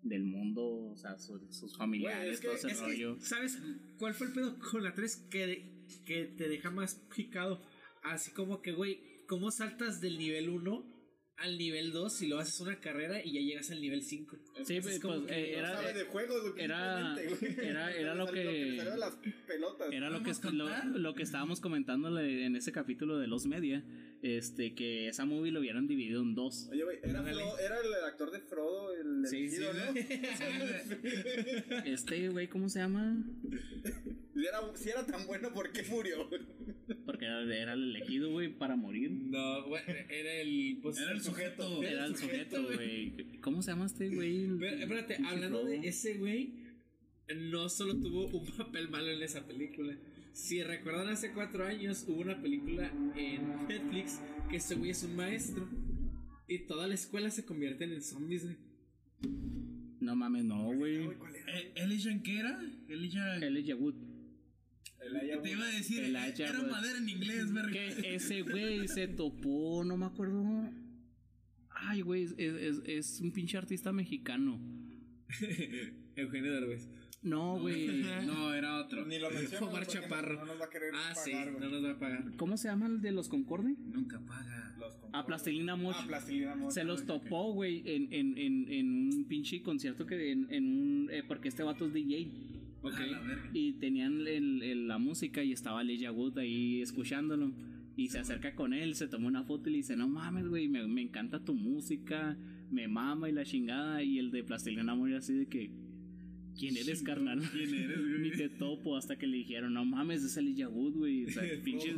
del mundo, o sea, su- sus familiares, Güey, es que- todo ese Es que, rollo. ¿sabes cuál fue el pedo con la 3? Que, que te deja más picado. Así como que, güey, ¿cómo saltas del nivel 1 al nivel 2 y lo haces una carrera y ya llegas al nivel 5? Sí, pues, que eh, No era- sabe de juegos, era- era- era lo que- las pelotas. Era lo que, estábamos comentando en ese capítulo de los media, este que esa movie lo hubieran dividido en dos. Oye, güey, era. Frodo- era el actor de Frodo, el Sí, elegido, sí, ¿no? Este güey, ¿cómo se llama? Si era, si era tan bueno, ¿por qué murió? Porque era, era el elegido, güey, para morir. No, güey, era el. Pues, Era el sujeto. Era el sujeto, güey. ¿Cómo se llama este güey? Espérate, hablando de ese güey, no solo tuvo un papel malo en esa película. Si recuerdan, hace cuatro años hubo una película en Netflix que ese güey es un maestro. Y toda la escuela se convierten en zombies, güey. No mames, no, güey. Eh, ¿Elijah qué era? Elijah. Elijah Wood. Te iba a decir, eh, Elijah era Wood. madera en inglés, verga. Que ese güey se topó, no me acuerdo. Ay, güey, es, es, es un pinche artista mexicano. Eugenio Derbez. No, güey. No, era otro. Ni lo. Omar porque Chaparro. No nos va a querer Ah, sí, pagar, güey. no nos va a pagar. ¿Cómo se llama el de los Concorde? Nunca paga. Los A Plastilina Mosh. Ah, Plastilina Mosh. Se los topó, güey, en, en, en, en un pinche concierto que en, en un... eh, porque este vato es DJ. Ok. la verga. Y tenían el- el- la música y estaba Elijah Wood ahí escuchándolo. Y se acerca con él, se toma una foto y le dice, no mames, güey, me, me encanta tu música, me mama y la chingada. Y el de Plastilina Mosh así de que, ¿quién eres, carnal? ¿Quién eres, güey? Ni te topo hasta que le dijeron, no mames, es Elijah Wood, güey. O sea, pinche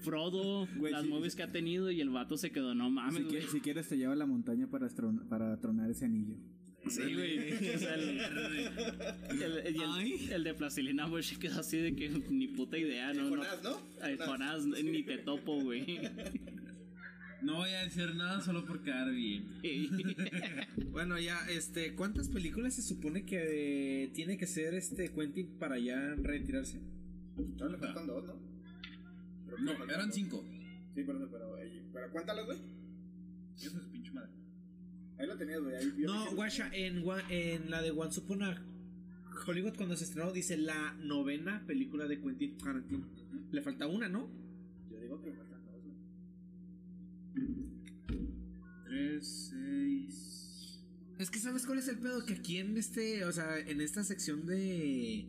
Frodo, Güey, las sí, movies que ha tenido y el vato se quedó, no Si, mames, güey. qui- si quieres te llevo a la montaña para, para tronar ese anillo. Sí, güey. O sea, el, el- el- el- el de Plastilina Mosh se quedó así de que ni puta idea, ¿no? Jonás, ¿no? Ay, Jonás, ni te topo, güey. No voy a decir nada solo por quedar bien. Bueno, ya, este, ¿cuántas películas se supone que eh, tiene que ser este Quentin para ya retirarse? No, le faltan dos, ¿no? No, eran cinco. Sí, pero, pero, eh, pero cuéntalas, güey. Eso es. Ahí lo tenías, güey. No, guacha, en, en la de Once Upon a Hollywood cuando se estrenó dice la novena película de Quentin Tarantino. Le falta una, ¿no? Yo digo que me faltan dos, güey. Tres, seis. Es que sabes cuál es el pedo que aquí en este, o sea, en esta sección de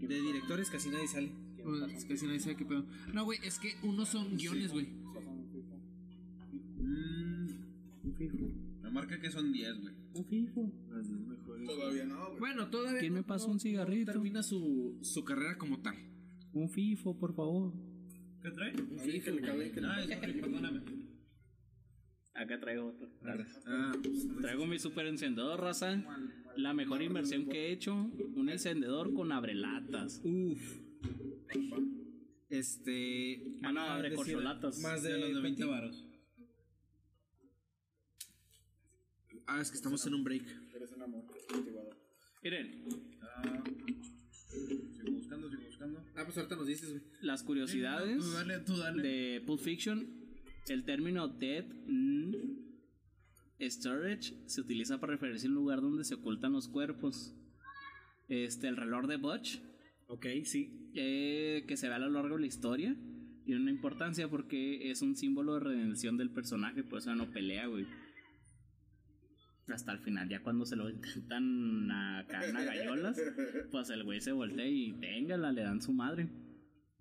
de directores casi nadie sale. Pues, casi nadie sabe qué pedo. No, güey, es que unos son guiones, güey. Mm, me marca que son diez, güey. Un FIFO. Todavía no, güey. Bueno, todavía ¿Quién no- me pasó no- un cigarrito? no termina su, su carrera como tal. Un FIFO, por favor. ¿Qué trae? Oye, que le cabe, que Ah, sorry, perdóname. Acá traigo otro. Ah, Traigo mi super encendedor, raza. La mejor inversión que he hecho. Un encendedor con abrelatas. Uf. Este. Ah, no, abre corcholatas. Más de, De los de 20 Quentin. varos. Ah, es que estamos en un break. Eres un amor. Miren, Ah, sigo buscando, sigo buscando. Ah, pues ahorita nos dices, güey. las curiosidades Tú dale, tú dale. de Pulp Fiction. El término dead storage se utiliza para referirse a un lugar donde se ocultan los cuerpos. Este, el reloj de Butch, Ok, sí. eh, que se ve a lo largo de la historia, tiene una importancia porque es un símbolo de redención del personaje, por eso no pelea, güey. Hasta el final, ya cuando se lo intentan a caer a gallolas, pues el güey se voltea y téngala, le dan su madre.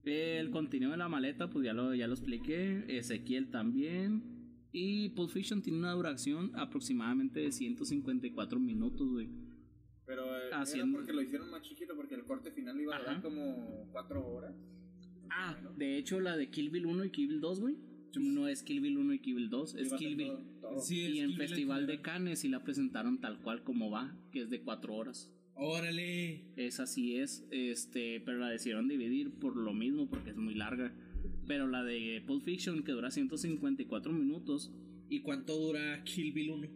El contenido de la maleta, pues ya lo, ya lo expliqué. Ezequiel también. Y Pulp Fiction tiene una duración aproximadamente de 154 minutos, güey. Pero eh, Haciendo- era porque lo hicieron más chiquito, porque el corte final iba a durar como cuatro horas. Ah, de hecho, la de Kill Bill 1 y Kill Bill 2, güey. No es Kill Bill 1 y Kill Bill 2, es Kill Bill. todo- todo. Sí, es Y en Kill Bill en Festival de. Cannes sí la presentaron tal cual como va, que es de 4 horas. Órale. Esa sí es, este, pero la decidieron dividir por lo mismo, porque es muy larga. Pero la de Pulp Fiction, que dura 154 minutos, ¿Y cuánto dura Kill Bill 1?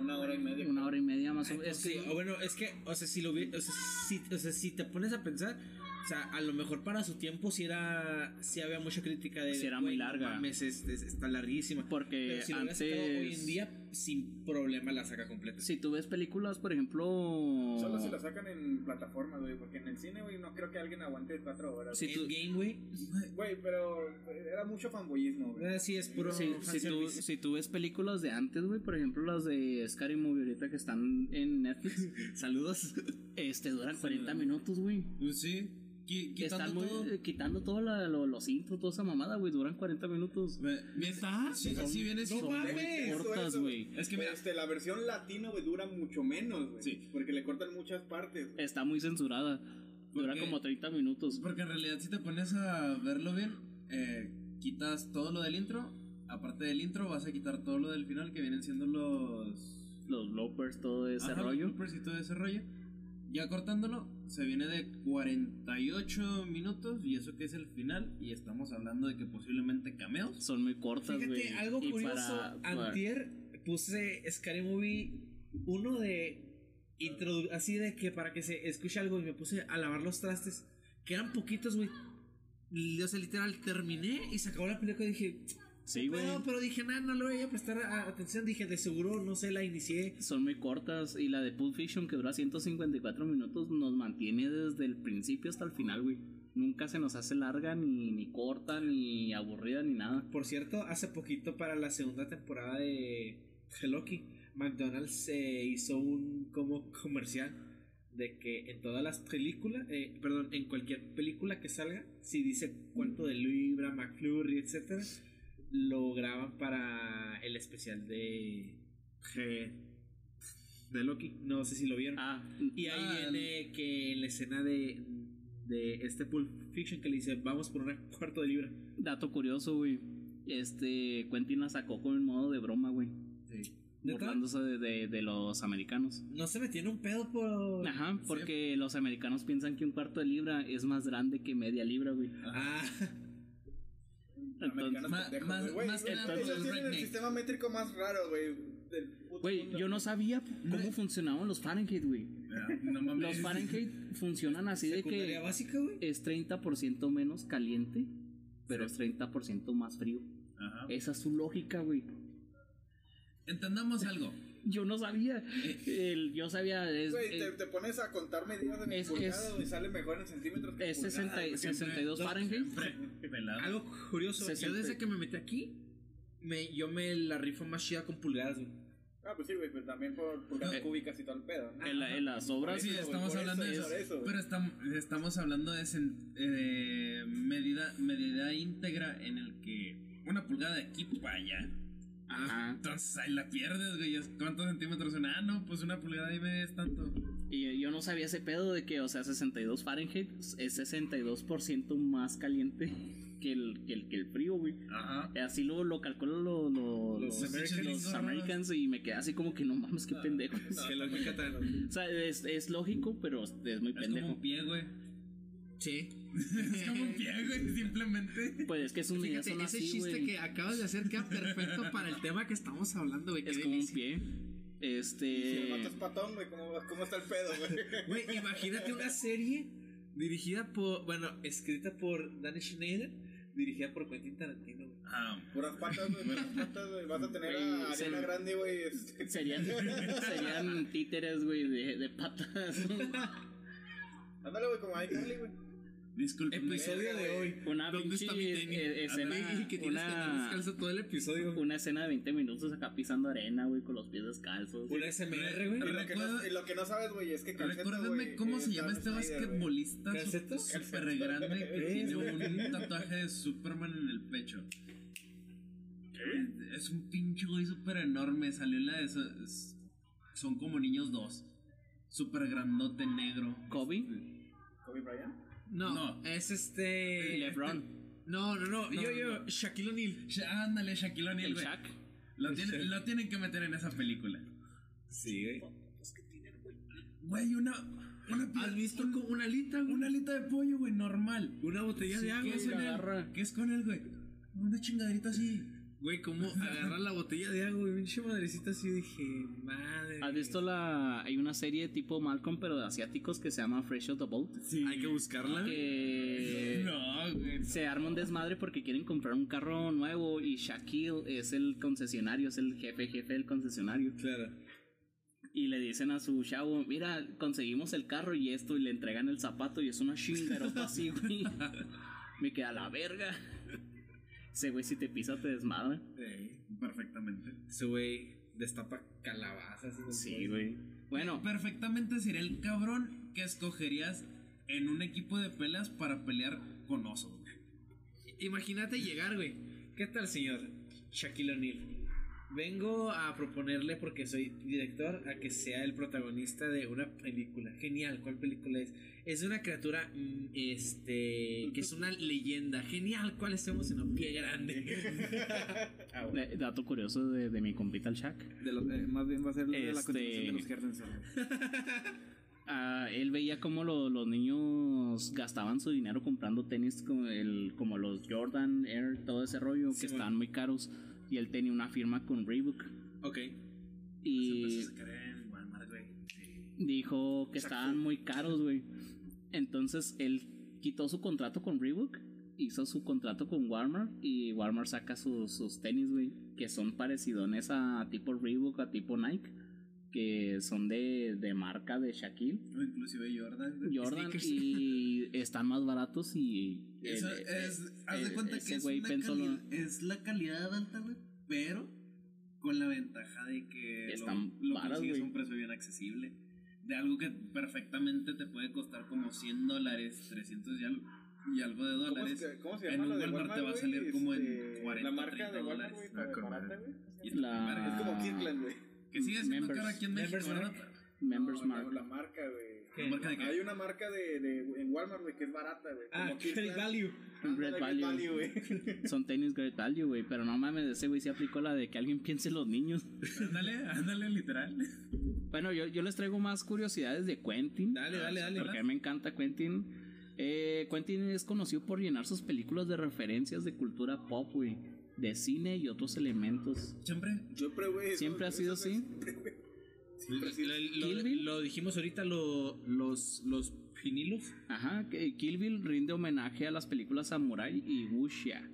Una hora y media. una hora y media más o Ay, menos. pues Es sí, que o bueno, es que, o sea, si lo vi- o sea, si, o sea, si te pones a pensar, o sea, a lo mejor para su tiempo sí era, sí había mucha crítica de, Sí era muy "Güey, no larga". mames, es- es- está larguísima. Porque Pero si lo antes- hoy en día, sin problema la saca completa. si tú ves películas, por ejemplo... Solo si la sacan en plataformas, güey, porque en el cine, güey, no creo que alguien aguante cuatro horas. Si tú- Endgame, güey, Güey, pero era mucho fanboyismo, güey. eh, sí es puro Sí, si, tú, si tú ves películas de antes, güey, por ejemplo las de Scary Movie ahorita que están en Netflix, Saludos. este duran 40 minutos, güey. Pues Están Quitando muy, todo. quitando todo la- lo- los intros, toda esa mamada, güey, duran 40 minutos. ¿Neta? Sí, Son- sí, viene muy mames, cortas, güey. Es que mira, Este, la versión latino, güey, dura mucho menos, güey. Sí. Porque le cortan muchas partes. Está muy censurada. Dura como 30 minutos. Porque en realidad si te pones a verlo bien, eh, quitas todo lo del intro. Aparte del intro vas a quitar todo lo del final que vienen siendo los... Los bloopers, todo ese Ajá, los rollo. bloopers y todo ese rollo. Ya cortándolo, se viene de 48 minutos y eso que es el final. Y estamos hablando de que posiblemente cameos. Son muy cortas, güey. Fíjate, algo Y curioso, para- para- antier puse Scary Movie uno de introdu- así de que para que se escuche algo y me puse a lavar los trastes, que eran poquitos, güey. O sea, literal, terminé y se acabó la película y dije, Sí, güey. "No, pero dije, nada, no le voy a prestar a- atención. Dije, de seguro, no sé, la inicié. Son muy cortas. Y la de Pulp Fiction, que dura 154 minutos, nos mantiene desde el principio hasta el final, güey. Nunca se nos hace larga, ni, ni corta, ni aburrida, ni nada. Por cierto, hace poquito para la segunda temporada de Helloki, McDonald's se hizo un como comercial de que en todas las películas, eh, perdón, en cualquier película que salga, si dice cuánto de libra, McFlurry, etcétera, lo graban para el especial de G- de Loki. No sé si lo vieron. Ah, y ahí ah, viene que en la escena de de este Pulp Fiction que le dice vamos por una cuarto de libra. dato curioso, güey. Este, Quentin la sacó con el modo de broma, güey. ¿Neta? Burlándose de, de- de los americanos. No se metieron un pedo por. Ajá, porque los americanos piensan que un cuarto de libra es más grande que media libra, güey. Ah, Más- más que nada tienen el sistema métrico más raro, güey. Güey, yo no sabía cómo funcionaban los Fahrenheit, güey. No. Los Fahrenheit funcionan así de que básica, es 30% menos caliente, pero es 30% más frío. Ajá. Esa es su lógica, güey. Entendamos algo. Yo no sabía. El- yo sabía. Es, Güey, te, eh, te pones a contar medidas en es- pulgadas, es- güey, sale mejor en centímetros que es en 60 pulgadas, güey. 62 No, Fahrenheit. Algo curioso. Yo 60. desde que me metí aquí, me, yo me la rifo más chida con pulgadas, güey. Ah, pues sí, güey, pero también por pulgadas Eh, cúbicas y todo el pedo. ¿no? En, la- en las obras. Sí, estamos hablando eso, de eso. eso, pero estamos, estamos hablando de, cen- eh, de medida, medida íntegra en el que una pulgada de aquí para allá. Ajá. Entonces ahí la pierdes, güey. ¿Cuántos centímetros son? Ah, no, pues una pulgada y media es tanto. Y yo no sabía ese pedo de que, o sea, 62 Fahrenheit es 62% más caliente que el, que el, que el frío, güey. Ajá. Así lo, lo calculan lo- lo- Los los, Americans. los Americans y me quedé así como que no mames, qué pendejo. Lógica tan. O sea, es, es lógico, pero es muy Es como pendejo. un pie, güey. Sí. es como un pie, güey, simplemente. Pues es que es un Fíjate, son ese así, chiste güey. que acabas de hacer queda perfecto para el tema que estamos hablando, güey. Es como un pie. Si el Este. vato es patón, güey, ¿cómo, ¿cómo está el pedo, güey? Güey, imagínate una serie dirigida por. Bueno, escrita por Danny Schneider, dirigida por Quentin Tarantino, güey. Ah, Puras patas, güey, puras patas, güey. Vas a tener Güey, a Ariana Grande, güey. este, Serían, serían títeres, güey, de, de patas. Ándale, güey, como iCarly, güey. Disculpe. Episodio de hoy. Una ¿Dónde está mi tenis? eh, escena. Que tienes que Una, descalzo todo el episodio. una escena de 20 minutos acá pisando arena, güey, con los pies descalzos. Una SMR, güey. Y lo, que no, Recuerda- y lo que no sabes, güey, es que Calceto, Recuérdenme güey, cómo se llama este basquetbolista súper grande que tiene un tatuaje de Superman en el pecho. Es un pinche güey súper enorme. Salió en la de esos. Son como niños dos. súper grandote negro. Kobe, Kobe Bryant. No, No. es este. LeBron, No, no, no. No, yo, yo, no. Shaquille O'Neal. Sha- ándale, Shaquille O'Neal, el güey. Shaq. Lo, tienen- lo tienen que meter en esa película. Sí, güey. Güey, una. una ¿Has visto como una alita, güey? Una alita de pollo, güey, normal. Una botella de ¿Qué agua, es, güey. en él? agarra. ¿Qué es con él, güey? Una chingaderita así. Güey, como agarrar la botella de agua, güey. Pinche madrecita así. Dije, madre. ¿Has visto la. Hay una serie tipo Malcolm, pero de asiáticos que se llama Fresh Out the Boat? Sí. Hay que buscarla. Que. No, güey. Se arma un desmadre porque quieren comprar un carro nuevo y Shaquille es el concesionario, es el jefe jefe del concesionario. Claro. Y le dicen a su chavo, mira, conseguimos el carro y esto, y le entregan el zapato y es una chingarota así, güey. Me queda la verga. Ese güey si te pisa te desmadra. Perfectamente. Ese güey destapa calabazas. y Sí, güey. Bueno, Perfectamente sería el cabrón que escogerías en un equipo de peleas para pelear con osos, güey. Imagínate llegar, güey. ¿Qué tal, señor Shaquille O'Neal? Vengo a proponerle, porque soy director, a que sea el protagonista de una película. Genial, ¿cuál película es? Es una criatura, mm, este, que es una leyenda. Genial, ¿cuál estemos en un pie grande? Ah, bueno. eh, dato curioso de, de mi compita el Shaq. De los- eh, más bien va a ser lo de la Este- continuación de los Herdenser. Ah, él veía cómo lo- los niños gastaban su dinero comprando tenis como, el, como los Jordan Air, todo ese rollo, que Simón. estaban muy caros. Y él tenía una firma con Reebok. ok. Y dijo que estaban muy caros, güey. Entonces él quitó su contrato con Reebok, hizo su contrato con Walmart y Walmart saca sus, sus tenis, güey, que son parecidones a tipo Reebok, a tipo Nike, que son de, de marca de Shaquille. O inclusive Jordan. Jordan Sneakers. y están más baratos y Eso el- es, haz de el- cuenta ese que es, una pensó lo- cali- es la calidad alta, güey, pero con la ventaja de que Están lo, lo varas, consigues a un precio bien accesible. De algo que perfectamente te puede costar como 100 dólares, 300 y algo, y algo de ¿Cómo, dólares. se- cómo se en llama un lo de Walmart te va a salir como en Este, 40, La marca 30 de Walmart, dólares. Ah, para barata, está La-. Es como Kirkland, güey. Que sigue siendo Members. caro aquí en México, Members ¿verdad? Mark. Members No, Mark. la marca, güey. ¿Qué? ¿Marca de qué? Hay una marca de, de, en Walmart, güey, que es barata, güey. Ah, Kirkland. Value. Great Value. güey. Son tenis Great Value, güey, pero no mames, ese güey sí aplicó la de que alguien piense en los niños. Ándale, ándale, literal. Bueno, yo, yo les traigo más curiosidades de Quentin. Dale, dale, dale. Porque a mí me encanta Quentin. Eh, Quentin es conocido por llenar sus películas de referencias de cultura pop, güey. De cine y otros elementos. Siempre. Siempre, güey. Siempre ha sido así. siempre, güey. Lo, lo- Kill Bill. lo dijimos ahorita, lo- los, los vinilos. Ajá, que Kill Bill rinde homenaje a las películas Samurai y Wuxia.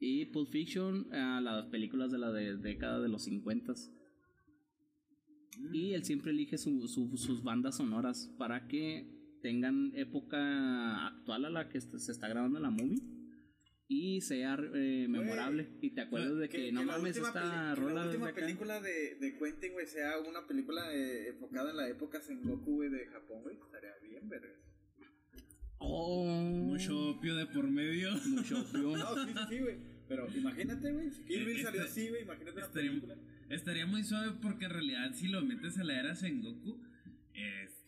Y Pulp Fiction a las películas de la de- década de los 50. Y él siempre elige su- su- sus bandas sonoras para que tengan época actual a la que se está grabando la movie y sea eh, memorable. Y te acuerdas de que, no la mames, última esta que rola la de última acá. película de, de Quentin, güey, sea una película eh, enfocada en la época Sengoku, güey, de Japón, güey. Estaría bien, verga. Oh, Mucho opio de por medio. mucho opio. No, sí, sí, sí, güey. Pero imagínate, güey. Si Kill Bill Este- salió así, güey. Imagínate una estaría- película. Estaría muy suave porque en realidad si lo metes a la era Sengoku, es-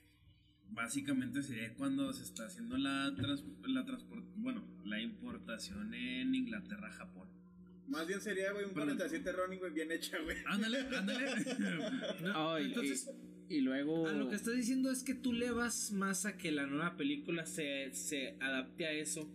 básicamente sería cuando se está haciendo la, trans- la transport, bueno, la importación en Inglaterra a Japón. Más bien sería, güey, un Perdón. 47 Ronin, güey, bien hecha, güey. Ándale, ándale. No, Ay, entonces, y, y luego. a lo que estás diciendo es que tú le vas más a que la nueva película se, se adapte a eso.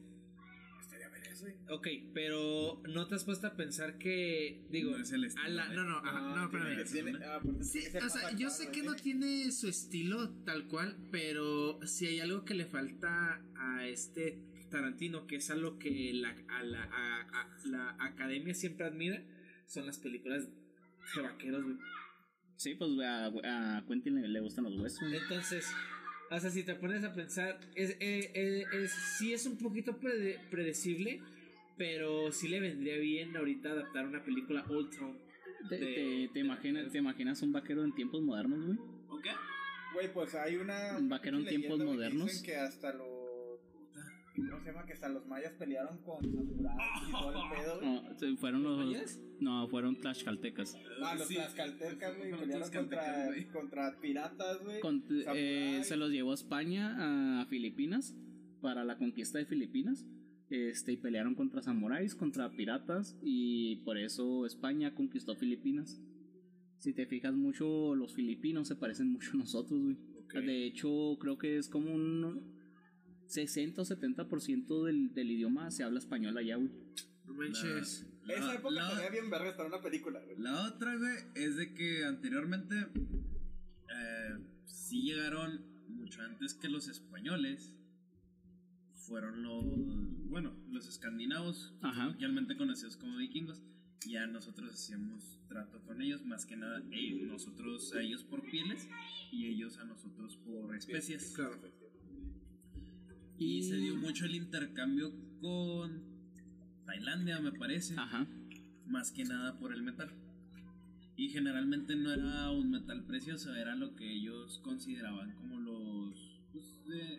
Estaría ver eso, güey. Ok, pero no te has puesto a pensar que, digo, No es el estilo a la- no, no, ajá, no, espérame. Sí, o sea, yo sé que no tiene su estilo tal cual, pero si hay algo que le falta a este Tarantino, que es algo que la, a la, a- a- la academia siempre admira, son las películas de vaqueros, güey. Sí, pues a, a Quentin le, le gustan los huesos. Entonces, o sea, si te pones a pensar, es, eh, eh, es, sí es un poquito prede- predecible, pero sí le vendría bien ahorita adaptar una película Old Town. ¿Te, de- te, te de imaginas. ¿Te imaginas un vaquero en tiempos modernos, güey? ¿Ok? Güey, pues hay una. Un vaquero en tiempos modernos. Dicen que hasta los. ¿Cómo se llama? Que hasta los mayas pelearon con samuráis y todo el pedo. No, sí, fueron los. mayas? No, fueron tlaxcaltecas. Ah, los Sí. tlaxcaltecas, güey, Fueron pelearon contra, contra piratas, güey. Con- eh, se los llevó España a Filipinas para la conquista de Filipinas. Este, y pelearon contra samuráis, contra piratas, y por eso España conquistó Filipinas. Si te fijas mucho, los filipinos se parecen mucho a nosotros, güey. De hecho, creo que es como un 60 o 70% del, del idioma se habla español allá, güey. No manches. Esa La- época la- bien verga estar en una película, güey. La otra, güey, es de que anteriormente eh, sí llegaron mucho antes que los españoles. Fueron los, bueno, los escandinavos, Ajá. conocidos como vikingos. Ya nosotros hacíamos trato con ellos, más que nada ellos, nosotros a ellos por pieles y ellos a nosotros por especies. Claro. Y se dio mucho el intercambio con Tailandia, me parece. Ajá. más que nada por el metal. Y generalmente no era un metal precioso, era lo que ellos consideraban como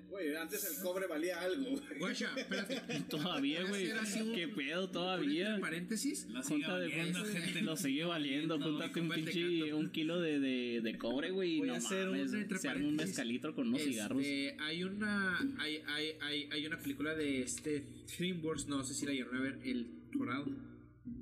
Güey, antes el cobre valía algo, güey. Guacha, espérate. Todavía, güey. ¿Qué pedo todavía? paréntesis. lo sigue Junta de valiendo, pesos, gente. lo sigue valiendo, valiendo, júntate un pinche, un kilo de, de, de cobre, güey, no a hacer un mames, entre se arma un mezcalito con unos Este, cigarros. Hay una hay, hay, hay, hay una película de este DreamWorks, no sé si la llegaron a ver, El Dorado.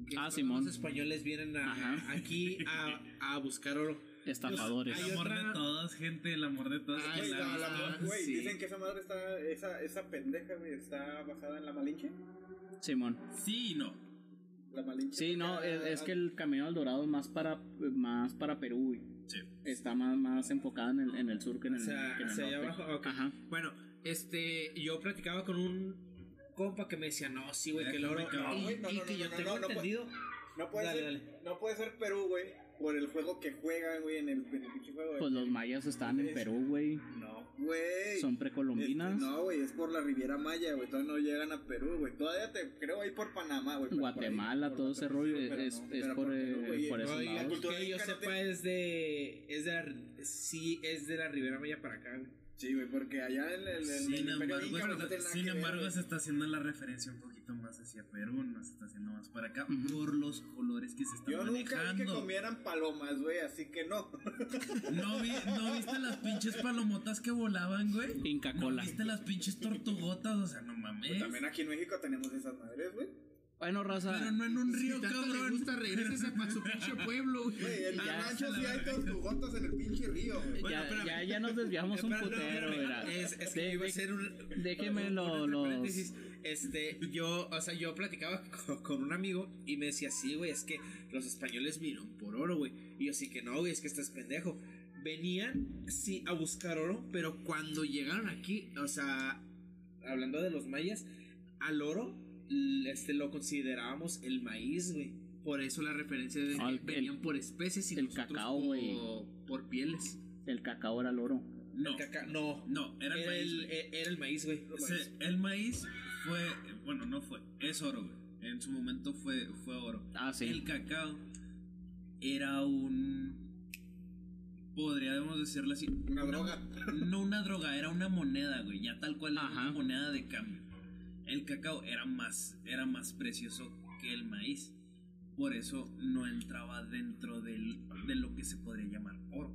Que Ah, Simón. Los españoles vienen a- aquí a, a buscar oro. Estafadores. El amor de todos, gente, el amor de todos. Ah, la güey, sí. dicen que esa madre está, esa, esa pendeja, güey, está basada en la Malinche. Simón. Sí y no. La Malinche. Sí, no, es, es que el Camino al Dorado es más para, más para Perú, güey. Sí. Está más, más enfocada en el, en el sur que en el, que en norte. abajo. Ajá. Bueno, este, yo platicaba con un compa que me decía, no, sí, güey, que el oro. Y, No, no, y no, que no, yo no, tengo no, no, entendido. No puede, Dale, ser, dale. no puede ser Perú, güey, por el juego que juegan, güey, en el, en el pinche juego. Pues los mayas están en Perú, güey. No, güey. Son precolombinas. Este, no, güey, es por la Riviera Maya, güey. Todavía no llegan a Perú, güey. Todavía te creo ahí por Panamá, güey. Guatemala, por todo ese rollo es, no, es por, eh, por Oiga, la cultura que yo sepa te- es de, es de la, sí, es de la Ribera Maya para acá, güey. Sí, güey, porque allá en el, embargo, no sin ver, embargo se está haciendo la referencia un poquito más hacia Perú, no se está haciendo más para acá por los colores que se están Yo nunca vi que comieran palomas, güey, así que no. ¿No, vi- ¿No viste las pinches palomotas que volaban, güey? Inca ¿No Cola. viste las pinches tortugotas? O sea, no mames. Pues también aquí en México tenemos esas madres, güey. Bueno, raza. Pero no en un río, Si tanto le cabrón. gusta, regrésese para su pinche pueblo, güey. En rancho se sí hay tortugotas en el pinche río, güey. Bueno, ya, ya, ya nos desviamos un putero. Es, es que De- iba a ser un. déjeme lo- paréntesis. Este, yo, o sea, yo platicaba con, con un amigo y me decía, sí, güey, es que los españoles vinieron por oro, güey. Y yo sí que no, güey, es que estás pendejo. Venían, sí, a buscar oro, pero cuando llegaron aquí, o sea, hablando de los mayas, al oro, este, lo considerábamos el maíz, güey. Por eso la referencia de que Ah, el- venían por especies y el cacao, por- güey. por pieles. El cacao era el oro. No, El caca- no, no, era el era, maíz. el, e- era el maíz, güey. El maíz fue, bueno, no fue, es oro, güey. En su momento fue, fue oro. Ah, sí. El cacao era un, podríamos decirlo así, Una droga. No una droga, era una moneda, güey. Ya tal cual era Ajá. una moneda de cambio. El cacao era más, era más precioso que el maíz. Por eso no entraba dentro del, de lo que se podría llamar oro.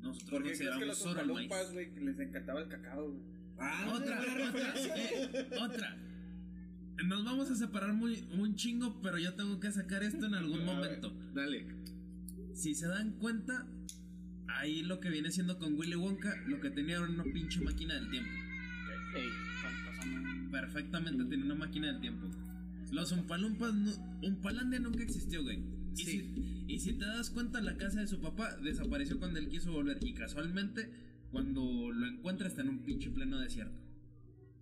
Nosotros ¿Por qué crees que los consideramos oro el maíz. palumpas, güey, que les encantaba el cacao, güey? Ah, Otra, otra, eh, otra. Nos vamos a separar muy un chingo, pero yo tengo que sacar esto en algún ver. momento. Dale. Si se dan cuenta, ahí lo que viene siendo con Willy Wonka, lo que tenía era una pinche máquina del tiempo. Ey, pásame. Perfectamente tenía una máquina del tiempo. Los Umpalumpas, no, Umpalandia nunca existió, güey. Y, Sí. si, y si te das cuenta, la casa de su papá desapareció cuando él quiso volver. Y casualmente, cuando lo encuentra, está en un pinche pleno desierto.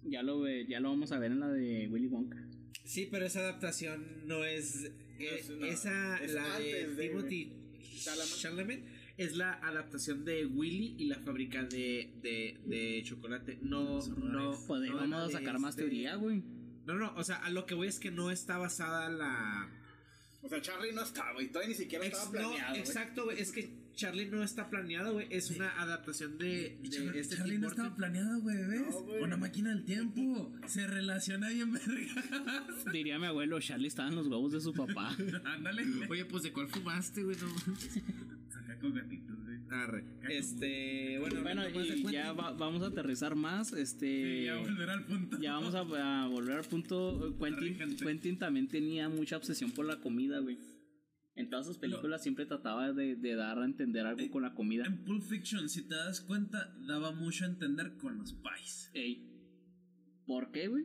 Ya lo, ve- ya lo vamos a ver en la de Willy Wonka. Sí, pero esa adaptación no es. eh, es una- esa, es la de- Timothy Chalamet. Es la adaptación de Willy y la fábrica de, de, de chocolate. No, no. ahí no sacar más este- teoría, güey. No, no, o sea, a lo que voy es que no está basada la. O sea, Charlie no estaba, güey. Todavía ni siquiera Ex- estaba no, planeado. güey. exacto, güey, es que Charlie no está planeado, güey. Es una adaptación de, de Char- este Charlie no estaba planeado, güey, ¿ves? No. Una máquina del tiempo. Se relaciona bien, verga. Diría mi abuelo, Charlie estaba en los huevos de su papá. Ándale. Oye, pues de cuál fumaste, güey. No. Saca con gatitos, güey. Arre. Este, bueno, bueno, y ya va- vamos a aterrizar más. Este. Sí, ya volver al punto. Ya vamos a, a volver al punto. Quentin. Quentin también tenía mucha obsesión por la comida, güey. En todas sus películas siempre trataba de, de dar a entender algo con la comida. En Pulp Fiction, si te das cuenta, daba mucho a entender con los pies. Ey. ¿Por qué, güey?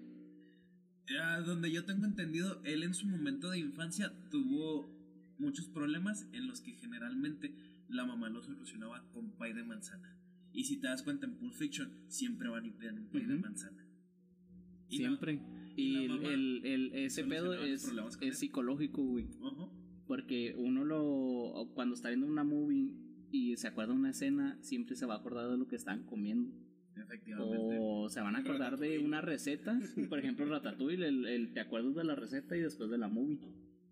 Ya, donde yo tengo entendido, él en su momento de infancia tuvo muchos problemas en los que generalmente la mamá lo solucionaba con pie de manzana. Y si te das cuenta en Pulp Fiction, siempre van y piden un pie de manzana. Y la- Siempre. y Y la el, el- ese pedo es, es psicológico, güey. Porque uno lo. Cuando está viendo una movie y se acuerda de una escena, siempre se va a acordar de lo que están comiendo. Efectivamente. O se van a acordar de una receta. Por ejemplo, Ratatouille, el, el- te acuerdas de la receta y después de la movie.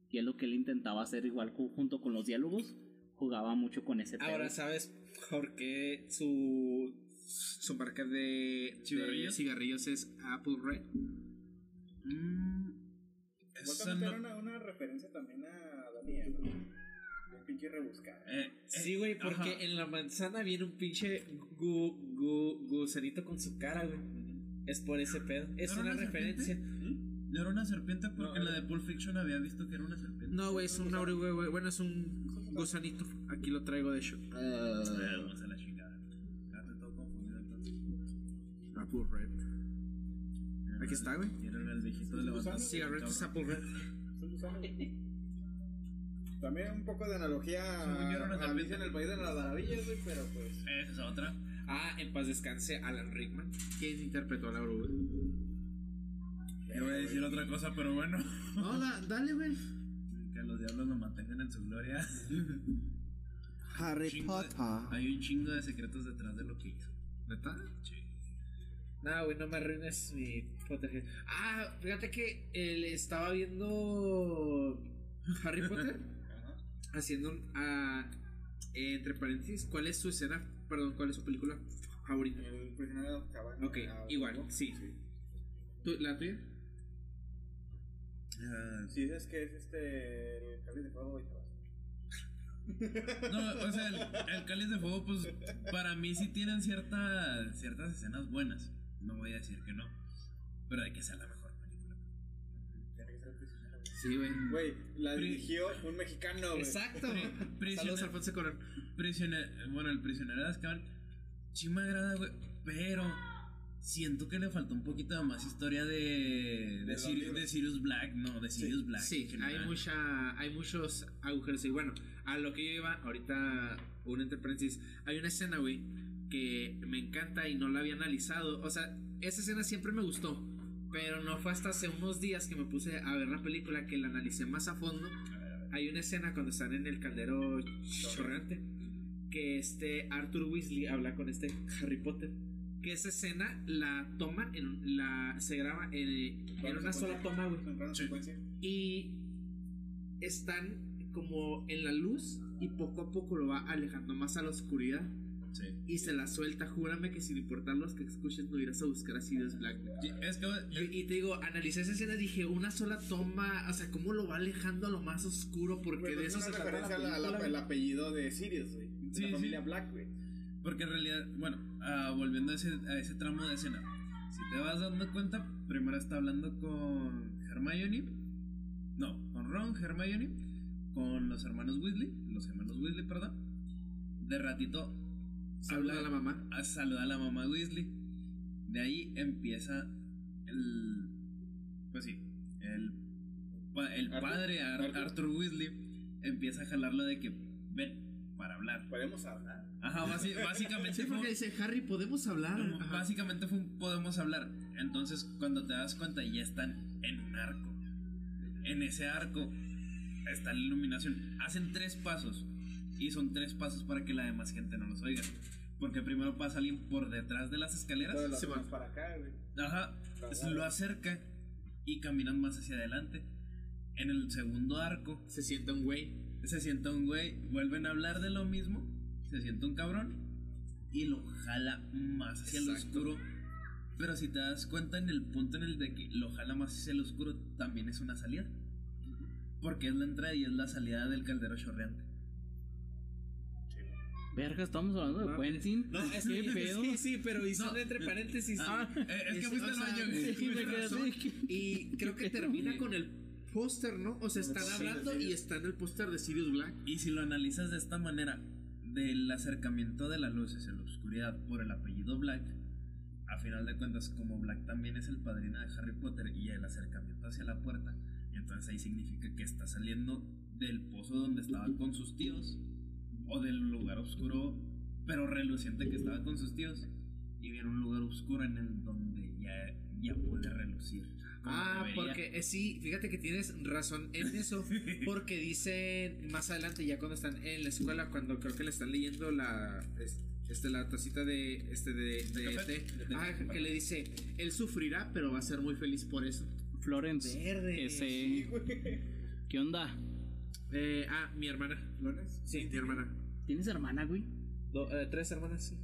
Y es lo que él intentaba hacer igual ju- junto con los diálogos. Jugaba mucho con ese pedo. Ahora sabes por qué su, su marca de de ¿Cigarrillos? cigarrillos es Apple Red. Mm, Supuestamente no- era una, una referencia también a Daniel, ¿no? Un pinche rebuscada. eh, eh, Sí, güey, porque ajá. en la manzana viene un pinche gu, gu- gusanito con su cara, güey. Es por ese pedo. Es ¿Era una, una referencia. ¿No era una serpiente? Porque en la de Pulp Fiction había visto que era una serpiente. No, güey, es un aure, güey, güey. Bueno, es un gusanito. Aquí lo traigo, de hecho. Eh, Vamos a la chingada. Ya estoy todo confundido entonces. Apple Red. Aquí está, güey. Tienen el viejito de levantar. Cigarrillos Apple Red. También un poco de analogía a. Alicia en el País de las Maravillas, güey, pero pues. Esa es otra. Ah, en paz descanse Alan Rickman. ¿Quién interpretó a la oruga? Yo voy a decir otra cosa, pero bueno. No, da- dale, güey. Que los diablos lo mantengan en su gloria. Harry Potter. Hay un chingo de secretos detrás de lo que hizo. ¿Neta? Sí. No, güey, no me arruines mi Potterhead. Ah, fíjate que él estaba viendo Harry Potter haciendo un, ah, entre paréntesis, ¿cuál es su escena? Perdón, ¿cuál es su película favorita? El prisionero de Azkaban. Ok, Ah, igual, sí. ¿Tú- ¿La tuya? Ah, Sí, es que es este. El cáliz de fuego y. No, o sea, el, el cáliz de fuego, pues para mí sí tienen cierta, ciertas escenas buenas. No voy a decir que no. Pero de que sea la mejor película. Tiene que ser el prisionero. Sí, güey. Güey, la Pri- dirigió un mexicano, güey. Exacto. Prisionero- Saludos, Alfonso Corón. Prisionero, bueno, el prisionero de Azkaban sí me agrada, güey, pero siento que le faltó un poquito de más historia de de, Sirius, de Sirius Black, no, de Sirius Black. Sí, hay mucha, hay muchos agujeros y bueno, a lo que yo iba ahorita un paréntesis, hay una escena, güey, que me encanta y no la había analizado, o sea, esa escena siempre me gustó, pero no fue hasta hace unos días que me puse a ver la película que la analicé más a fondo. Hay una escena cuando están en el caldero chorreante que este Arthur Weasley habla con este Harry Potter. Que esa escena la toman en la se graba en, en una sola toma, güey. Sí. secuencia. Y están como en la luz y poco a poco lo va alejando más a la oscuridad. Sí. Y se la suelta, júrame que sin importar los que escuches no irás a buscar a Sirius Black. Sí, Es que Y, y te digo, analicé esa escena y dije, una sola toma, o sea, cómo lo va alejando a lo más oscuro, porque Güey, de pues eso es se una trata la la- el apellido de Sirius, güey. De Sí, la sí. familia Black, güey. Porque en realidad, bueno, ah, volviendo a ese, a ese tramo de escena, si te vas dando cuenta, primero está hablando con Hermione, no, con Ron, Hermione, con los hermanos Weasley, los hermanos Weasley, perdón. De ratito Saluda a la mamá. a saludar a la mamá Weasley. De ahí empieza el, pues sí, el, el Arthur- padre Ar- Arthur. Arthur Weasley empieza a jalarlo de que ven para hablar. Podemos hablar. Ajá, básicamente Sí, porque dice, Harry, ¿podemos hablar? Ajá. Básicamente fue un podemos hablar. Entonces, cuando te das cuenta, ya están en un arco. En ese arco está la iluminación. Hacen tres pasos. Y son tres pasos para que la demás gente no los oiga. Porque primero pasa alguien por detrás de las escaleras. Las manos man. para acá, güey. Ajá. Lo acerca y caminan más hacia adelante. En el segundo arco Se sienta un güey. se sienta un güey, vuelven a hablar de lo mismo se siente un cabrón y lo jala más hacia el oscuro. Pero si te das cuenta en el punto en el de que lo jala más hacia el oscuro, también es una salida. Porque es la entrada y es la salida del caldero chorreante. Verga, estamos hablando de Quentin. No, es ¿Qué que pedo? sí, sí, pero hizo No, entre paréntesis. Ah, eh, es que Es- fuiste al baño. Y creo que termina con el póster, ¿no? O sea, están Sí, hablando sí. y está en el póster de Sirius Black. Y si lo analizas de esta manera, del acercamiento de las luces en la oscuridad por el apellido Black, a final de cuentas, como Black también es el padrino de Harry Potter y el acercamiento hacia la puerta, entonces ahí significa que está saliendo del pozo donde estaba con sus tíos, o del lugar oscuro, pero reluciente que estaba con sus tíos, y viene un lugar oscuro en el donde ya, ya puede relucir. Ah, debería. porque eh, sí, fíjate que tienes razón en eso. Porque dicen más adelante, ya cuando están en la escuela, cuando creo que le están leyendo la. es- Este, la tacita de este de, de café? Ah, que le dice, él sufrirá, pero va a ser muy feliz por eso. Florence. Verde. Ese. Sí, güey. ¿Qué onda? Eh, ah, mi hermana. ¿Lones? Sí, mi hermana. ¿Tienes hermana, güey? Do- eh, tres hermanas, sí.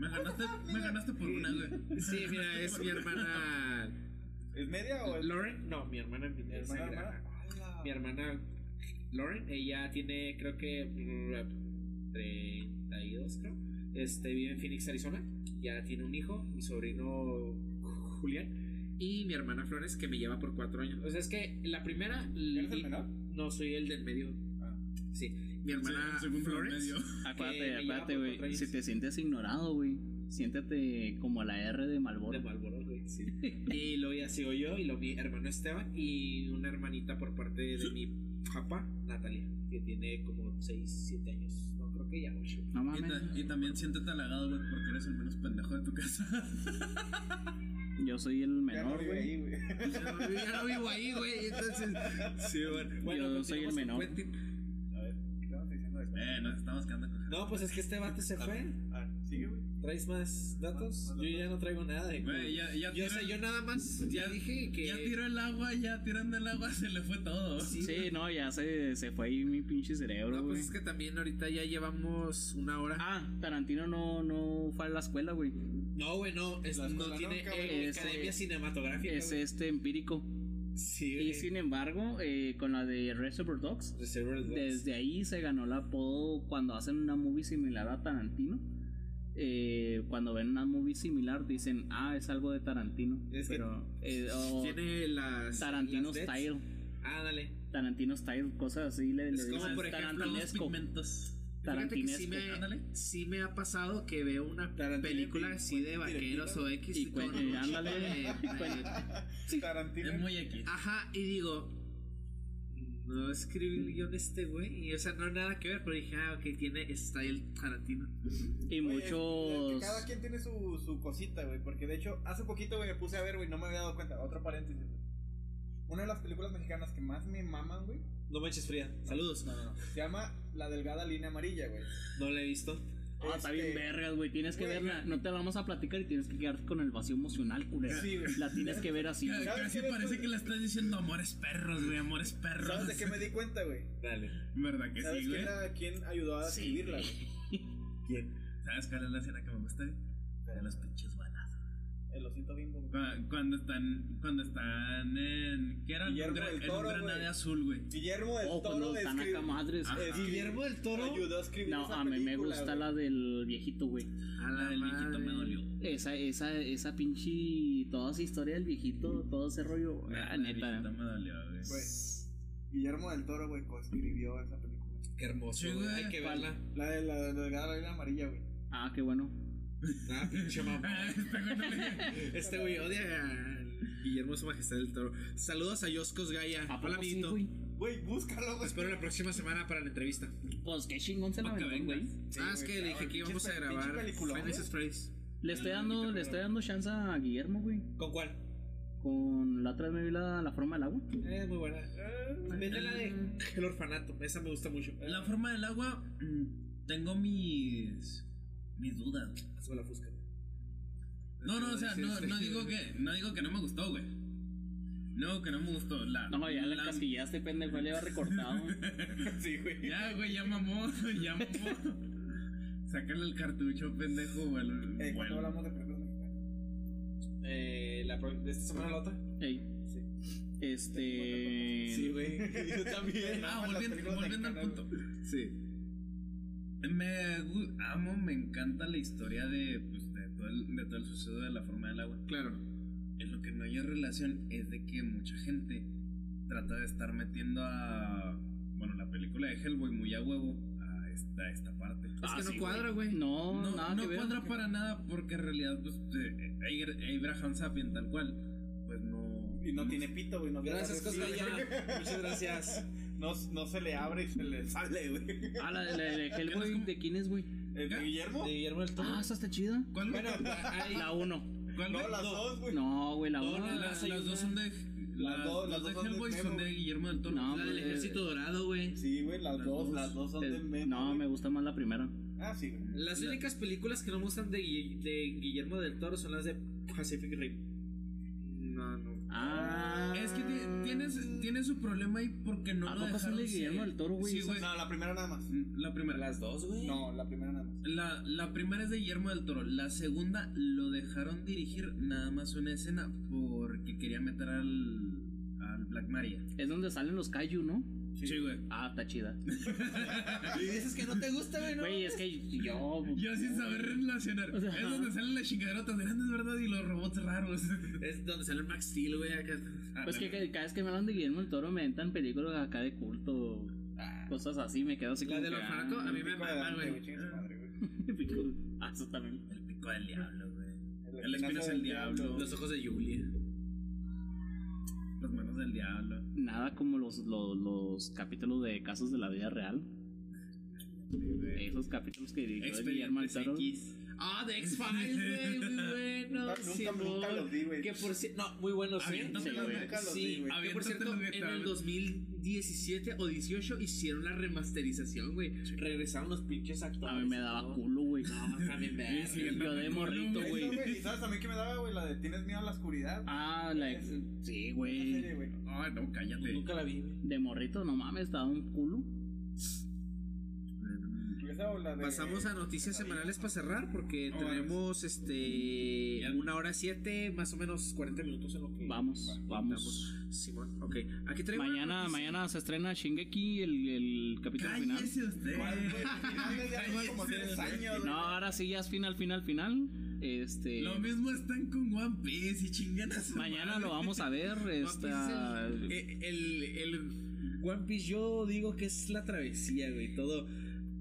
Me ganaste, me ganaste por una, güey. Sí, mira, es mi hermana. ¿Es media o es Lauren, no, mi hermana, mi hermana, mi hermana Lauren, ella tiene creo que mm, 32 creo. Este vive en Phoenix, Arizona. Ya tiene un hijo, mi sobrino Julián. Y mi hermana Flores, que me lleva por cuatro años. O sea, es que la primera. ¿Eres el menor? No, soy el del medio. Ah. Sí. Mi hermana segundo Flores. Acuérdate, acuérdate, güey. Si te sientes ignorado, güey, siéntate como la R de Malboro. De Marlboro, güey, sí. y luego ya sigo yo, y luego mi hermano Esteban, y una hermanita por parte de mi papá, Natalia, que tiene como 6, 7 años. No, creo que ya 8. No Y, mames. ta- y también siéntete halagado, güey, porque eres el menos pendejo de tu casa. Yo soy el Ya no menor, güey. ahí, güey. ya no vivo ahí, güey, entonces. Sí, bueno. Yo soy el menor. Quentin. A ver, ¿qué esto? Eh, nos estamos quedando con No, pues es que este vato se fue. Ah, sigue, güey. ¿Traes más datos? Yo ya no traigo nada de. Güey, ya, ya, Yo, tiró- sé, yo nada más ya dije que. ya tiró el agua, ya tirando el agua se le fue todo. Sí, Sí, no, ya se, se fue ahí mi pinche cerebro, No, pues es que también ahorita ya llevamos una hora. Ah, Tarantino no, no fue a la escuela, güey. No, güey, no, es- La no tiene nunca, eh, academia cinematográfica. Es este empírico. Sí, Y sin embargo, eh, con la de Reservoir Dogs, Reservoir Dogs. desde ahí se ganó el apodo cuando hacen una movie similar a Tarantino. Eh, cuando ven una movie similar dicen, ah, es algo de Tarantino. Es que pero eh, Tiene las. Tarantino las. Style. Ah, dale. Tarantino Style, cosas así le, le Es como, dicen por ejemplo, Los pigmentos. Fíjate que sí ándale. me, sí me ha pasado que veo una Tarantino película y así de vaqueros o X Y con ándale. de- Tarantino. Es muy X. Ajá, y digo, no escribí el guion este güey, y o sea, no nada que ver, pero dije, ah, ok, tiene style Tarantino. Y Oye, es- es que muchos. Cada quien tiene su, su cosita, güey. Porque de hecho, hace poquito, güey, me puse a ver, güey, no me había dado cuenta. Otro paréntesis, güey. Una de las películas mexicanas que más me maman, güey. No manches fría. Saludos. No, no, no. Se llama La Delgada Línea Amarilla, güey. No la he visto. Ah, está bien Este, vergas, güey. Tienes que verla. No te la vamos a platicar y tienes que quedarte con el vacío emocional, culera. Sí, güey. La tienes que ver así. Ca- güey. ¿Sabes Casi parece después- que le estás diciendo amores perros, güey, amores perros. ¿Sabes de qué me di cuenta, güey? Dale. ¿Verdad que ¿Sabes sí, güey? quién, la- quién ayudó a Sí, escribirla, güey? ¿Quién? ¿Sabes cuál es la escena que me gusta? güey? De los pinches. El osito bimbo. güey. Cu- Cuando están, cuando están en. ¿Qué era? Un, Guillermo gra- del un Toro, granade güey. azul, güey. Guillermo del Oh, Toro cuando de están escri- acá madres. Ajá. escri- Guillermo del Toro. ayudó a escribir No, esa a mí me gusta güey. la del viejito, güey. A La del viejito me dolió. Esa, esa, esa pinche. Toda esa historia del viejito, todo ese rollo. Ah, La neta. viejita me dolió, güey. Güey, Guillermo del Toro, güey, coescribió esa película. Qué hermoso, Sí, güey. Hay que verla. La de la Delgada Línea Amarilla, güey. Ah, qué bueno. Ah, pinche mamá. Este güey Este güey odia a Guillermo Su Majestad del Toro. Saludos a Yoscos Gaya. ¿A Hola, amiguito. güey? Búscalo, güey. Espero la próxima semana para la entrevista. Pues qué chingón se la güey. ah, es que le dije que íbamos a grabar Freddy's. Le estoy dando, le estoy dando chance a Guillermo, güey. ¿Con cuál? Con la otra vez me vi la, la forma del agua. Eh, muy buena. Vete la de El Orfanato. Esa me gusta mucho. La forma del agua. mm, Tengo mis. Mis dudas. güey. Hazme la fusca. No, no, o sea, no, no digo que no digo que no me gustó, güey. No, que no me gustó. La, No, ya la la- casquillaste, pendejo, ya le había recortado. Sí, güey. Ya, güey, ya mamó, ya mamó. Sácale el cartucho, pendejo, güey. Eh, Bueno. cuando hablamos de películas mexicanas. Eh, la pro- de esta semana la otra. Ey. Sí. Este. Sí, güey. Yo también. Ah, volviendo, volviendo al punto. Sí. Me amo, me encanta la historia de, pues, de, todo el, de todo el suceso de la forma del agua. Claro. En lo que no hay relación es de que mucha gente trata de estar metiendo a. Bueno, la película de Hellboy muy a huevo a esta, a esta parte. Es que no cuadra, güey. No, No, nada no que ver. cuadra para nada porque en realidad, pues, eh, Abra- Abraham Sapien, tal cual, pues no. Y no tiene pito, güey. No Gracias, Cosmaya. Muchas gracias. No, no se le abre y se le sale, güey. Ah, la, la, la de Hellboy, ¿de quién es, güey? ¿El de Guillermo? De Guillermo del Toro. Ah, esa está chida. ¿Cuál? Bueno, hay. La 1. ¿Cuál? No, las No. dos, güey. No, güey, la No, 1. no, La- las dos son de. Las, dos- las de dos son de Hellboy Memo, son de güey. Guillermo del Toro. No, La del ejército dorado, güey. Sí, güey, las, Las dos, dos. las dos son de Memo. No, güey. me gusta más la primera. Ah, sí, güey. Las únicas películas que no me gustan de, Gui- de Guillermo del Toro son las de Pacific Rim. No, no. Ah. Es que ti- tienes, tiene su problema ahí porque no ¿A lo dejaron de Guillermo del Toro, güey? Sí, Esas- güey. No, la primera nada más. La primera. Las dos, güey. No, la primera nada más. La, la primera es de Guillermo del Toro. La segunda lo dejaron dirigir nada más una escena porque quería meter al, al Black Maria. Es donde salen los Kaiju, ¿no? Sí, güey. Ah, está chida. Y dices que no te gusta, güey, ¿no? Güey, es que yo. Yo sin saber relacionar. O sea, es donde salen las chingaderotas grandes, ¿verdad? Y los robots raros. Es donde sale el Max Steel, güey. Acá. Pues que, que cada vez que me hablan de Guillermo del Toro me entran películas acá de culto. Cosas así, me quedo así La como. que, orfanato, ah, a mí me de Dante, güey. Ah, eso también. El pico del diablo, güey. El El espino es el diablo. Los ojos de Julia. Las manos del diablo. Nada como los, los, los capítulos de casos de la vida real. Esos capítulos que dirigió Guillermo. X. Ah, The X-Files, güey. Muy bueno. Nunca- nunca- Simón. nunca los vi, güey. Que por cierto. No, muy buenos, ¿sí? Aviéntate Sí, Nunca los Sí, vi, güey. que por cierto, en el tablet. 2017 o 18 hicieron la remasterización, güey. Regresaron los pinches actores. A mí me daba culo, güey. No, también me Sí, sí, Yo de morrito, güey. ¿Y sabes también qué me daba, güey? La de ¿Tienes miedo a la oscuridad? Ah, la. Sí, serie, güey. güey. Ay, no, cállate. Nunca la vi, güey. De morrito, no mames, estaba un culo. Esa o la de- Pasamos a noticias semanales para cerrar porque Oh, tenemos este una hora siete, más o menos 40 minutos en lo que Vamos, vamos. Simón, ok. Aquí traigo una Mañana, mañana se estrena Shingeki, el, el capítulo final. No, ahora sí ya es final, final, final. Este. Lo mismo están con One Piece y chingan a su Mañana madre. lo vamos a ver. Esta. es el, eh, el, el One Piece yo digo que es la travesía, güey, todo.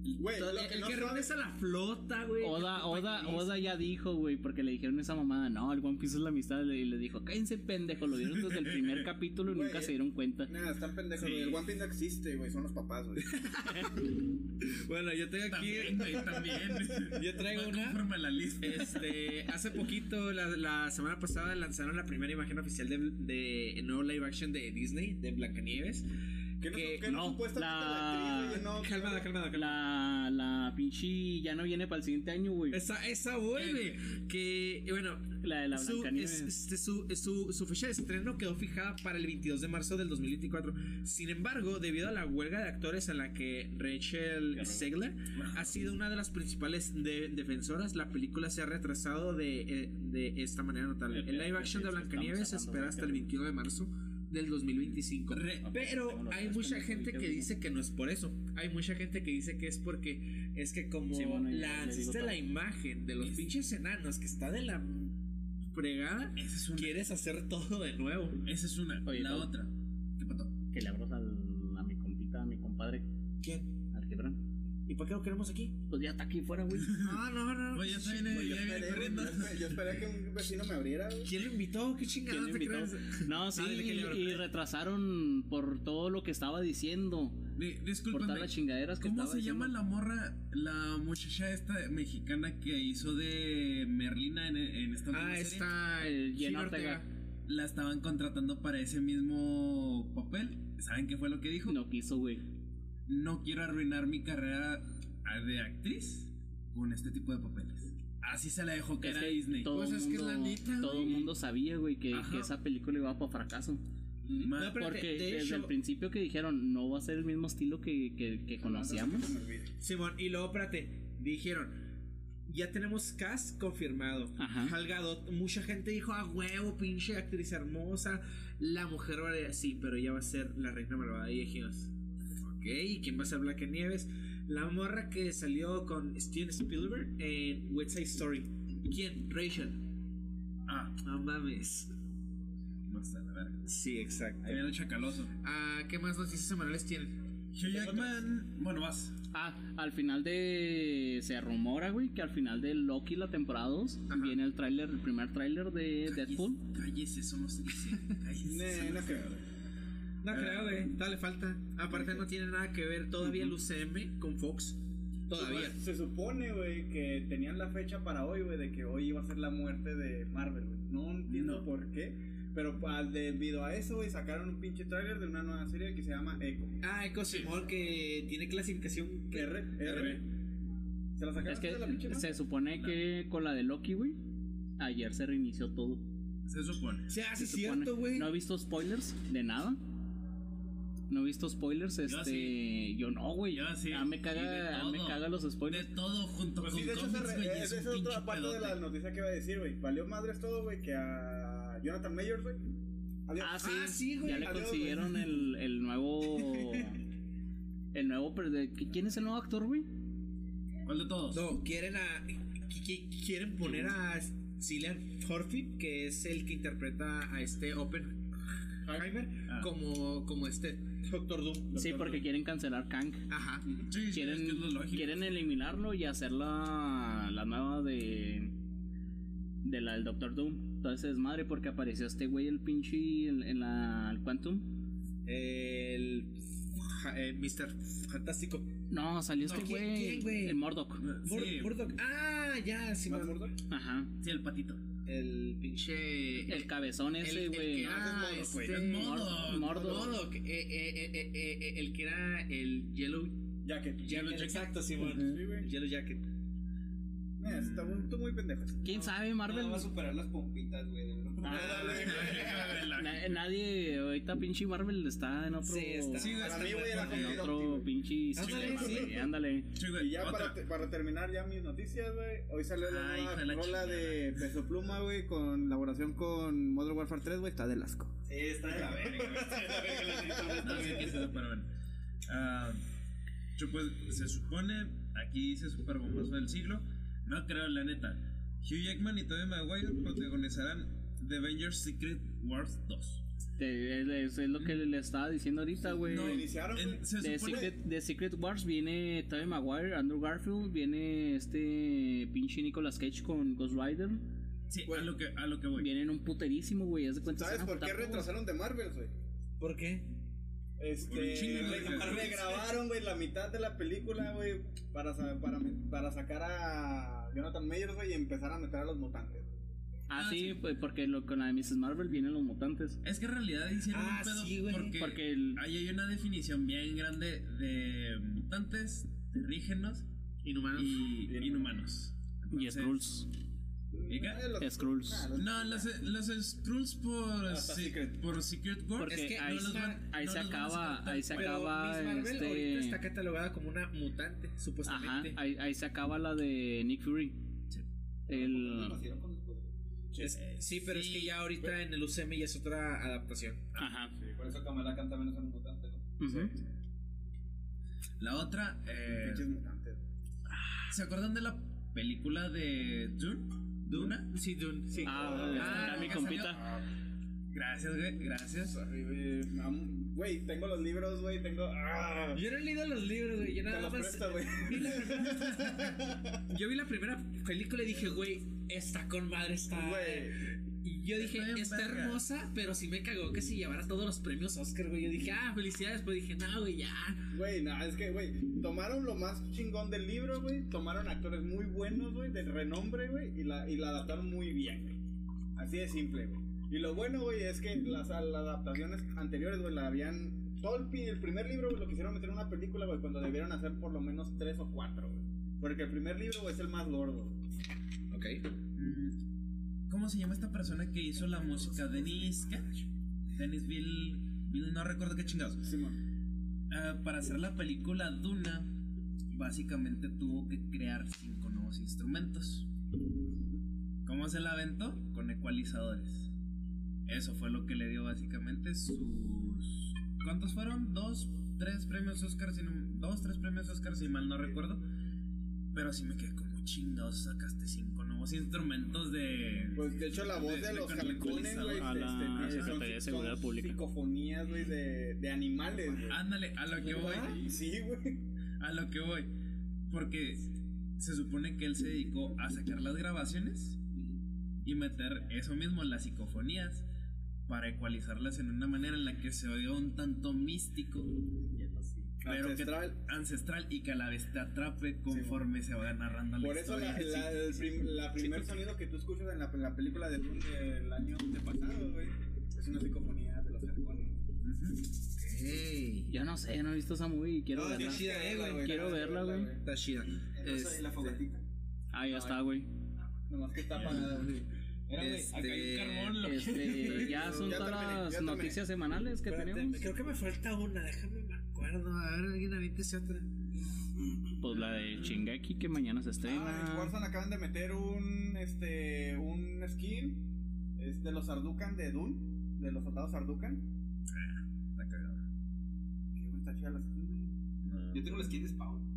Güey, todo- lo el que que, no sabe- regresa a la flota, güey. Oda, Oda. Oda ya dijo, güey, porque le dijeron esa mamada, no, el One Piece es la amistad, y le dijo, cállense pendejo, lo vieron desde el primer capítulo y Güey, nunca se dieron cuenta. Nah, están pendejos, Sí. güey. El One Piece no existe, güey. Son los papás, güey. Bueno, yo tengo aquí. También. Yo traigo una. conforme a la lista. Este, hace poquito, la, la semana pasada, lanzaron la primera imagen oficial de, de nuevo live action de Disney, de Blancanieves. ¿Qué no, Que- no, no, la- la actriz, güey? No, Calmada, calmada, calmada. La, la pinche ya no viene para el siguiente año, güey. Esa, esa vuelve. Que, bueno, La de la su, Blancanieves. es- este, su, su, su fecha de estreno quedó fijada para el 22 de marzo del 2024. Sin embargo, debido a la huelga de actores en la que Rachel Segler ha sido una de las principales de- defensoras, la película se ha retrasado de, eh, de esta manera notable. El live action de Blancanieves se espera hasta el 21 de marzo del 2025. Re- Pero hay mucha gente que dice que no es por eso. Hay mucha gente que dice que es porque es que como Sí, bueno, la todo. imagen de los pinches enanos que está de la fregada, Esa es una. quieres hacer todo de nuevo. Esa es una. Oye, la otra. ¿Qué pasó? Que le abras a mi compita, a mi compadre, ¿Quién? ¿Y por qué lo queremos aquí? Pues ya está aquí fuera, güey. No, no, no. Pues ya está bien, Güey, yo, ya viene esperé, güey, corriendo. yo esperé- que un vecino me abriera, güey. ¿Quién lo invitó? ¿Qué chingada ¿Quién te invitó? crees? No, sí, Ah, y retrasaron por todo lo que estaba diciendo. Di- Por Discúlpame. todas las chingaderas que ¿Cómo estaba se llama diciendo. la morra, la muchacha esta mexicana que hizo de Merlina en, en esta Ah, está Jenna Ortega. La estaban contratando para ese mismo papel. ¿Saben qué fue lo que dijo? No quiso, güey. No quiero arruinar mi carrera de actriz con este tipo de papeles. Así se la dejó que Es era que Disney. Todo Pues el es que es mundo, la neta, todo el mundo sabía, güey, que, esa película iba para fracaso. Ma- No, Porque de desde hecho- el principio que dijeron no va a ser el mismo estilo que, que, que conocíamos. Simón, y luego, espérate, dijeron, ya tenemos cast confirmado. Ajá. Gadot, mucha gente dijo, a huevo, pinche actriz hermosa, la mujer sí, pero ella va a ser la reina malvada y dijimos, ok, ¿y quién va a ser Blancanieves? La morra que salió con Steven Spielberg en West Side Story. ¿Quién? Rachel. Ah, No mames. no está la verga. Sí, exacto. Ahí viene el chacaloso. Ah, ¿qué más noticias semanales tienen? Hugh Jackman. Bueno, vas. Ah, al final de. Se rumora, güey, que al final de Loki, la temporada 2, Ajá. viene el tráiler, el primer tráiler de Deadpool. Cállese, eso no se dice. Cállese. No se creo. No Ah. creo, güey. Dale falta. Aparte no tiene nada que ver todavía el UCM con Fox. Todavía. Se supone, güey, que tenían la fecha para hoy, güey, de que hoy iba a ser la muerte de Marvel, güey. No entiendo No. por qué. Pero debido a eso, güey, sacaron un pinche trailer de una nueva serie que se llama Echo. Ah, Echo Simón que tiene clasificación que R, R. ¿Se la sacaron Es que de la pinche se supone que con la de Loki, güey, ayer se reinició todo. Se supone. Se hace Se supone. cierto, güey. No he visto spoilers de nada. No he visto spoilers, este. sí. Yo no, güey. Yo sí. Ya me Y caga, de ya me caga los De spoilers. todo junto Pues con sí, de hecho, esa, cómics, güey. re- Es otra parte de la noticia que iba a decir, güey. Valió madres todo, güey, que a Jonathan Mayers, güey. Adiós. Ah, sí, Ah, sí, güey. Ya le Adiós, consiguieron güey. el, el nuevo. El nuevo. pero de- ¿Quién es el nuevo actor, güey? ¿Cuál de todos? No, quieren a. qui- qui- Quieren poner a Cillian Murphy, que es el que interpreta a este Oppenheimer, Ah. como, como este Doctor Doom. Sí, porque Doom. quieren cancelar Kang. Ajá. Sí, sí, es Quieren, que es lo lógico. quieren eliminarlo y hacer la, la nueva de. De la del Doctor Doom. Entonces, madre, porque apareció este güey, el pinche. En, en la el Quantum. El. eh, Mr. Fantástico. No, salió este No, ¿quién- güey. quién, güey? El Mordok. Sí, Mur- Murdoch. Ah, ya, sí, ¿Matt? Ajá. sí, el patito. El pinche. El cabezón ese, el güey. que era, Ah, es Murdoch, este, Es Murdoch. Murdoch. Murdoch, eh, eh, eh, eh, eh, eh, el que era el Yellow. Jacket. Yellow Jacket. Exacto, Simón. Sí, güey. El Yellow Jacket. Eh, está muy, muy pendejo. ¿Quién sabe, Marvel? No va a superar las pompitas, güey. Ah, na- nadie, ahorita pinche Marvel está en otro. Sí, está. Sí, Para mí, güey, era en otro pinche. Ándale, sistema, sí. güey, Ándale. Sí, güey. Y ya para, para terminar ya mis noticias, güey. Hoy salió la Ay, nueva rola de Peso Pluma, güey, con colaboración con Modern Warfare 3, güey. Está del asco. Sí, está de la verga. Está de verga. Ah, yo, pues, se supone, aquí dice super bomboso del siglo. No creo, la neta. Hugh Jackman y Tobey Maguire protagonizarán The Avengers Secret Wars 2. Te- Es, es lo que le estaba diciendo ahorita, güey. No, iniciaron, En- güey. se De supone. Secret, de Secret Wars viene Tobey Maguire, Andrew Garfield, viene este pinche Nicolas Cage con Ghost Rider. Sí, a lo que, a lo que voy. Vienen un puterísimo, güey. ¿Sabes por qué retrasaron de Marvel, güey? ¿Por qué? Este, regrabaron, güey, la mitad de la película, güey, para, sa- para, para sacar a Jonathan Mayers, güey, y empezar a meter a los mutantes. Ah, Ah, sí, sí. pues porque lo, con la de Mrs. Marvel vienen los mutantes. Es que en realidad hicieron Ah, un pedo sí, güey. porque, Porque el- ahí hay una definición bien grande de mutantes, terrígenos Inhumanos. y inhumanos. Y Skrulls. ¿Y qué? Eh, Skrulls. Ah, los- No, los, los Skrulls por, Secret. por Secret Wars. Porque Es que ahí, no van- ahí no se acaba, ahí se. Pero acaba Miss Marvel ahorita este. está catalogada como una mutante, Ajá, supuestamente. ahí, ahí se acaba la de Nick Fury. Sí. El. Es- sí, pero es que ya ahorita en el UCM ya es otra adaptación. Ajá. Sí, por eso Kamala Khan también es un mutante, ¿no? La otra, eh, mutantes. ¿se acuerdan de la película de Dune? ¿Duna? Sí, Dune, sí. Ah, está mi compita. Gracias, güey, gracias. Güey. Tengo los libros, güey, tengo... ¡Ah! Yo no he leído los libros, güey. Yo Te nada los más. presto, güey. vi la Yo vi la primera película y dije, güey, está con madre, está. Güey. Y yo dije, Está verga. hermosa, pero sí me cagó que se llevara todos los premios Oscar, güey. Yo dije, ah, felicidades. Pero dije, no, güey, ya. Güey, no, es que, güey, tomaron lo más chingón del libro, güey. Tomaron actores muy buenos, güey, de renombre, güey, y la, y la adaptaron muy bien, güey. Así de simple, güey. Y lo bueno, güey, es que las, las adaptaciones anteriores, güey, la habían. Todo el, primer libro, güey, lo quisieron meter en una película, güey, cuando debieron hacer por lo menos tres o cuatro, güey. Porque el primer libro, güey, es el más gordo, güey. Ok. ¿Cómo se llama esta persona que hizo la música de Niska? Dennis Bill, Bill no recuerdo qué chingados. Simón. Ah, para hacer la película Duna, básicamente tuvo que crear cinco nuevos instrumentos. ¿Cómo se la aventó? Con ecualizadores. Eso fue lo que le dio básicamente sus... ¿Cuántos fueron? Dos, tres premios Oscar, si no- dos, tres premios Oscar, si mal no recuerdo. Pero sí me quedé como chingados, sacaste cinco nuevos instrumentos de... Pues de hecho la voz de, De- de los con halcones, güey, A la este, Secretaría de Seguridad son Pública. Psicofonías, güey, de, de animales, güey. Ándale, a lo que voy. Sí, güey. A lo que voy. Porque se supone que él se dedicó a sacar las grabaciones y meter eso mismo, las psicofonías, para ecualizarlas en una manera en la que se oiga un tanto místico, pero Ancestral. que ancestral y que a la vez te atrape conforme se va narrando la Por eso historia. la, la, el prim- la primer sonido que tú escuchas en la, en la película de Dune del año pasado, güey, es una psicofonía de los. Ey. Yo no sé, no he visto esa movie y quiero No, verla. chida, eh, güey. Quiero verla, güey. Está chida. Esa y la Este, fogatita. Ah, ya está, güey. Nomás que está apagada, güey. Era, güey, acá hay Este, un carbón. Lo Este, ya son Ya todas terminé, las terminé. noticias semanales que espérate, tenemos. creo que me falta una, déjame me acuerdo. A ver, alguien aviéntese otra. Pues la de Shingeki que mañana se Ah, en estrena. Warzone acaban de meter un, este, un skin, es de los Ardukan de Dune, de los soldados Ardukan. Está cagado. Qué está chida la skin, güey. No. Yo tengo la skin de Spawn.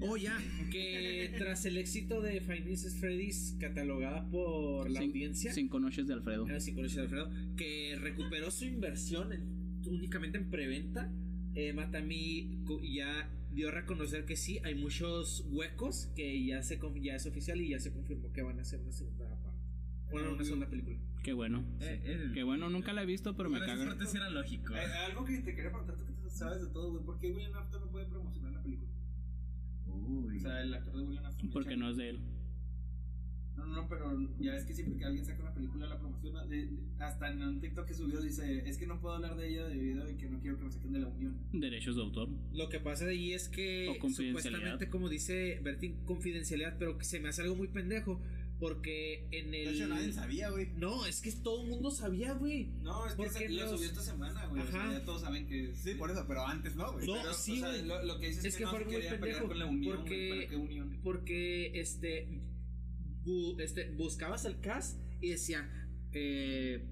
Oh, ya, que tras el éxito de Five Nights Freddy's, catalogada por la Cin- audiencia, Cinco noches de Alfredo. era cinco noches de Alfredo, que recuperó su inversión en- únicamente en preventa, eh, Matami ya dio a reconocer que sí, hay muchos huecos, que ya, se, ya es oficial y ya se confirmó que van a hacer una segunda parte. Bueno, una segunda película. Qué bueno. Eh, eh, Qué bueno, nunca la he visto, pero me sí era lógico. Eh, algo que te quería preguntar, tú que tú sabes de todo, güey. ¿Por qué William Afton Uy. O sea, el actor de William Afton. Porque no es de él. No, no, no, pero ya es que siempre que alguien saca una película la promociona. de- de- hasta en un TikTok que subió dice: Es que no puedo hablar de ella debido a que no quiero que me saquen de la unión. Derechos de autor. Lo que pasa de ahí es que O confidencialidad. supuestamente, como dice Bertín, confidencialidad, pero que se me hace algo muy pendejo, porque en De el... hecho, nadie sabía, güey. No, es que todo el mundo sabía, güey. No, es que Porque esa- lo los- subió esta semana, güey. O sea, Ajá. ya todos saben que. Sí, por eso, pero antes no, güey. No, Pero, sí, o sea, güey. lo, lo que dice es, Es que no fue se muy quería pelear pendejo, con la unión. porque- güey, ¿Para qué unión? Porque este, bu- este buscabas el cast y decía eh,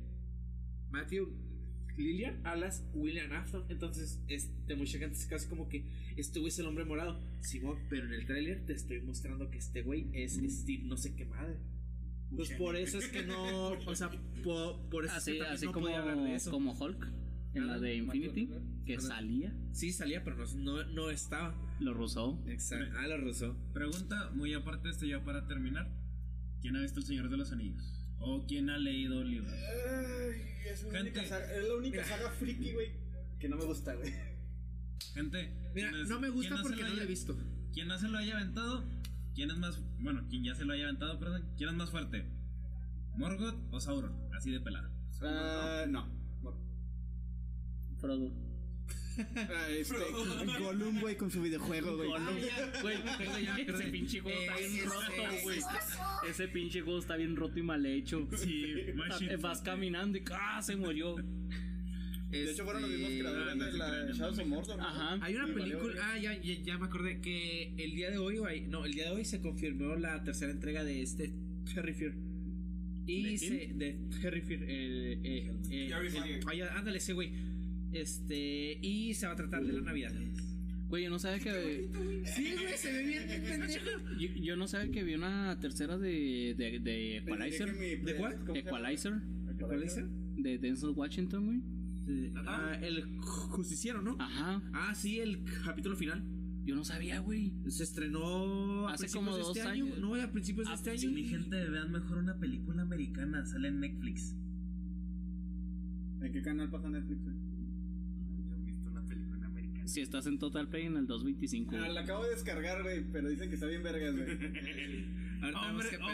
Matthew Lillian Alas William Afton. Entonces, este, mucha gente se casi como que este güey es el hombre morado. Simón, pero en el tráiler te estoy mostrando que este güey es Steve, no sé qué madre. Pues por eso es que no, o sea, por, por eso es Así, que también así no como, hablar de eso. como Hulk en la de Infinity, que salía, Sí, salía, pero no, no, no estaba. lo rozó. Exacto. Ah, lo rozó. Pregunta muy aparte de esto ya para terminar. ¿Quién ha visto El Señor de los Anillos? ¿O quién ha leído libros? Ay, es, la Gente. única saga, es la única saga friki, güey, que no me gusta, güey. Gente. Mira, ¿quién es- no me gusta porque lo no lo haya- he visto. ¿Quién no se lo haya aventado? ¿Quién es más. Bueno, quien ya se lo haya aventado, perdón. ¿Quién es más fuerte? ¿Morgoth o Sauron? Así de pelada. Ah, no. Frodo. Ah, este, Gollum, güey, con su videojuego, güey. Güey, ese pinche juego está bien roto, güey. Ese pinche juego está bien roto y mal hecho. Sí, Vas caminando y ¡ah! se murió. De hecho, fueron los mismos Este, creadores de se la Shadows of. Mordor. ¿no? Ajá. Hay una película. Ah, ya, ya, ya me acordé que el día de hoy, güey, no, el día de hoy se confirmó la tercera entrega de este Harry Fear. Y ¿De se. De Harry Fear. Eh, eh, eh, ah, ándale, ese güey. Este. Y se va a tratar de la Navidad. Güey, yo no sabía que. Sí, güey, se ve bien pendejo. Yo, yo no sabía que había una tercera de, de, de Equalizer. ¿De cuál? Equalizer. ¿Cuál dice? De Denzel Washington, güey. Ah, el justiciero, ¿no? Ajá. Ah, sí, el capítulo final. Yo no sabía, güey. Se estrenó Hace como dos este año. años. No, a principios de este Si año. mi gente vean mejor una película americana, sale en Netflix. ¿En qué canal pasa Netflix, güey? Si estás en Total Play en el 225. Ah, la acabo de descargar, güey, pero dicen que está bien vergas, güey.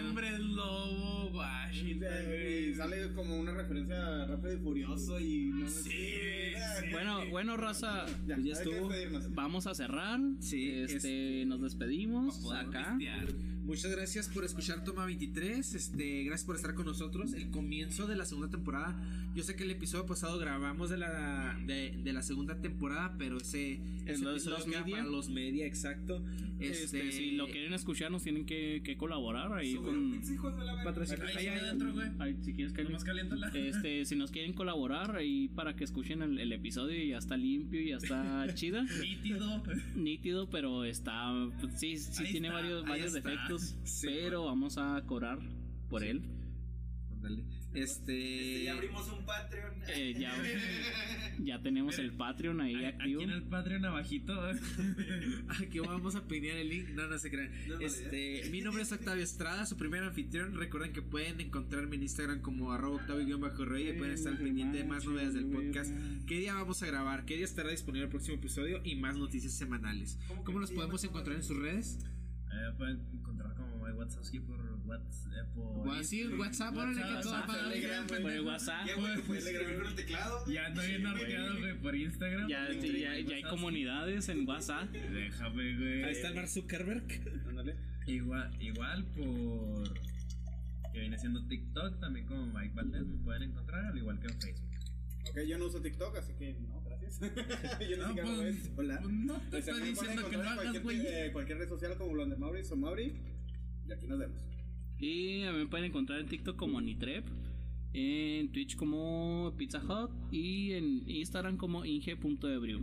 Hombre, lobo, Washington, Y sale como una referencia a Rápido y Furioso y no Sí, sí. Bueno, bueno, raza, ya, pues ya estuvo. vamos a cerrar. Sí, este, nos despedimos acá. pistear. Muchas gracias por escuchar Toma 23. Este, gracias por estar con nosotros. El comienzo de la segunda temporada. Yo sé que el episodio pasado grabamos de la de, de la segunda temporada, pero ese, ese los- los media. para los media, exacto. Este, Este, si lo quieren escuchar, nos tienen que, que colaborar ahí con. si quieres que Nomás caliéntala. este, si nos quieren colaborar ahí para que escuchen el, el episodio y ya está limpio y ya está chida, Nítido. nítido, pero está, pues, sí, sí Ahí tiene está, varios, varios está. Sí, pero vamos a cobrar por él. Ándale. Este, Este. ya abrimos un Patreon. Eh, ya, ya tenemos el Patreon ahí activo. Aquí en el Patreon abajito. Aquí vamos a pinear el link. No, no se crean. No, no, Este, mi nombre es Octavio Estrada, su primer anfitrión. Recuerden que pueden encontrarme en Instagram como arroba octavio-rey y pueden estar al pendiente de más novedades del podcast. ¿Qué día vamos a grabar? ¿Qué día estará disponible el próximo episodio? Y más noticias semanales. ¿Cómo ¿Cómo nos podemos encontrar en sus redes? Eh, pueden WhatsApp por WhatsApp. Por Sí, WhatsApp, órale, que todo WhatsApp, para Telegram, Por el WhatsApp. Ya, güey, puedes escribir con el teclado. Ya ando bien arqueado, güey, por Instagram. Ya, por ya, ya hay WhatsApp. comunidades en WhatsApp. Déjame, güey. Ahí está Mark Zuckerberg. Ándale. Igual, igual por. Que viene siendo TikTok, también como Mike Valdez me pueden encontrar, al igual que en Facebook. Ok, yo no uso TikTok, así que no, gracias. yo no No, siquiera lo pues. Hola. pues no te Este, estoy diciendo que en hagas, cualquier, güey. eh, cualquier red social como Maurice o Mauri. Y aquí nos vemos. Y a mí me pueden encontrar en TikTok como Nitrep, en Twitch como Pizza Hut y en Instagram como Inge.ebrio.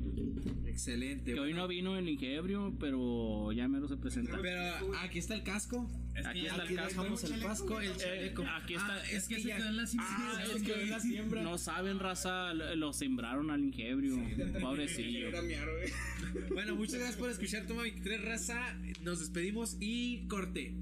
Excelente. Que hoy no vino el Ingebrio, pero ya me lo se presenta. Pero aquí está el casco. Es Aquí está el Aquí casco. dejamos el casco, el chaleco. aquí está- Ah, Es que se quedó en la Ah, siembra. es que hoy la siembra. No saben, raza, lo lo sembraron al Ingebrio. Pobrecillo. Miar, güey. Bueno, muchas gracias por escuchar Toma 23 Raza. Nos despedimos y corte.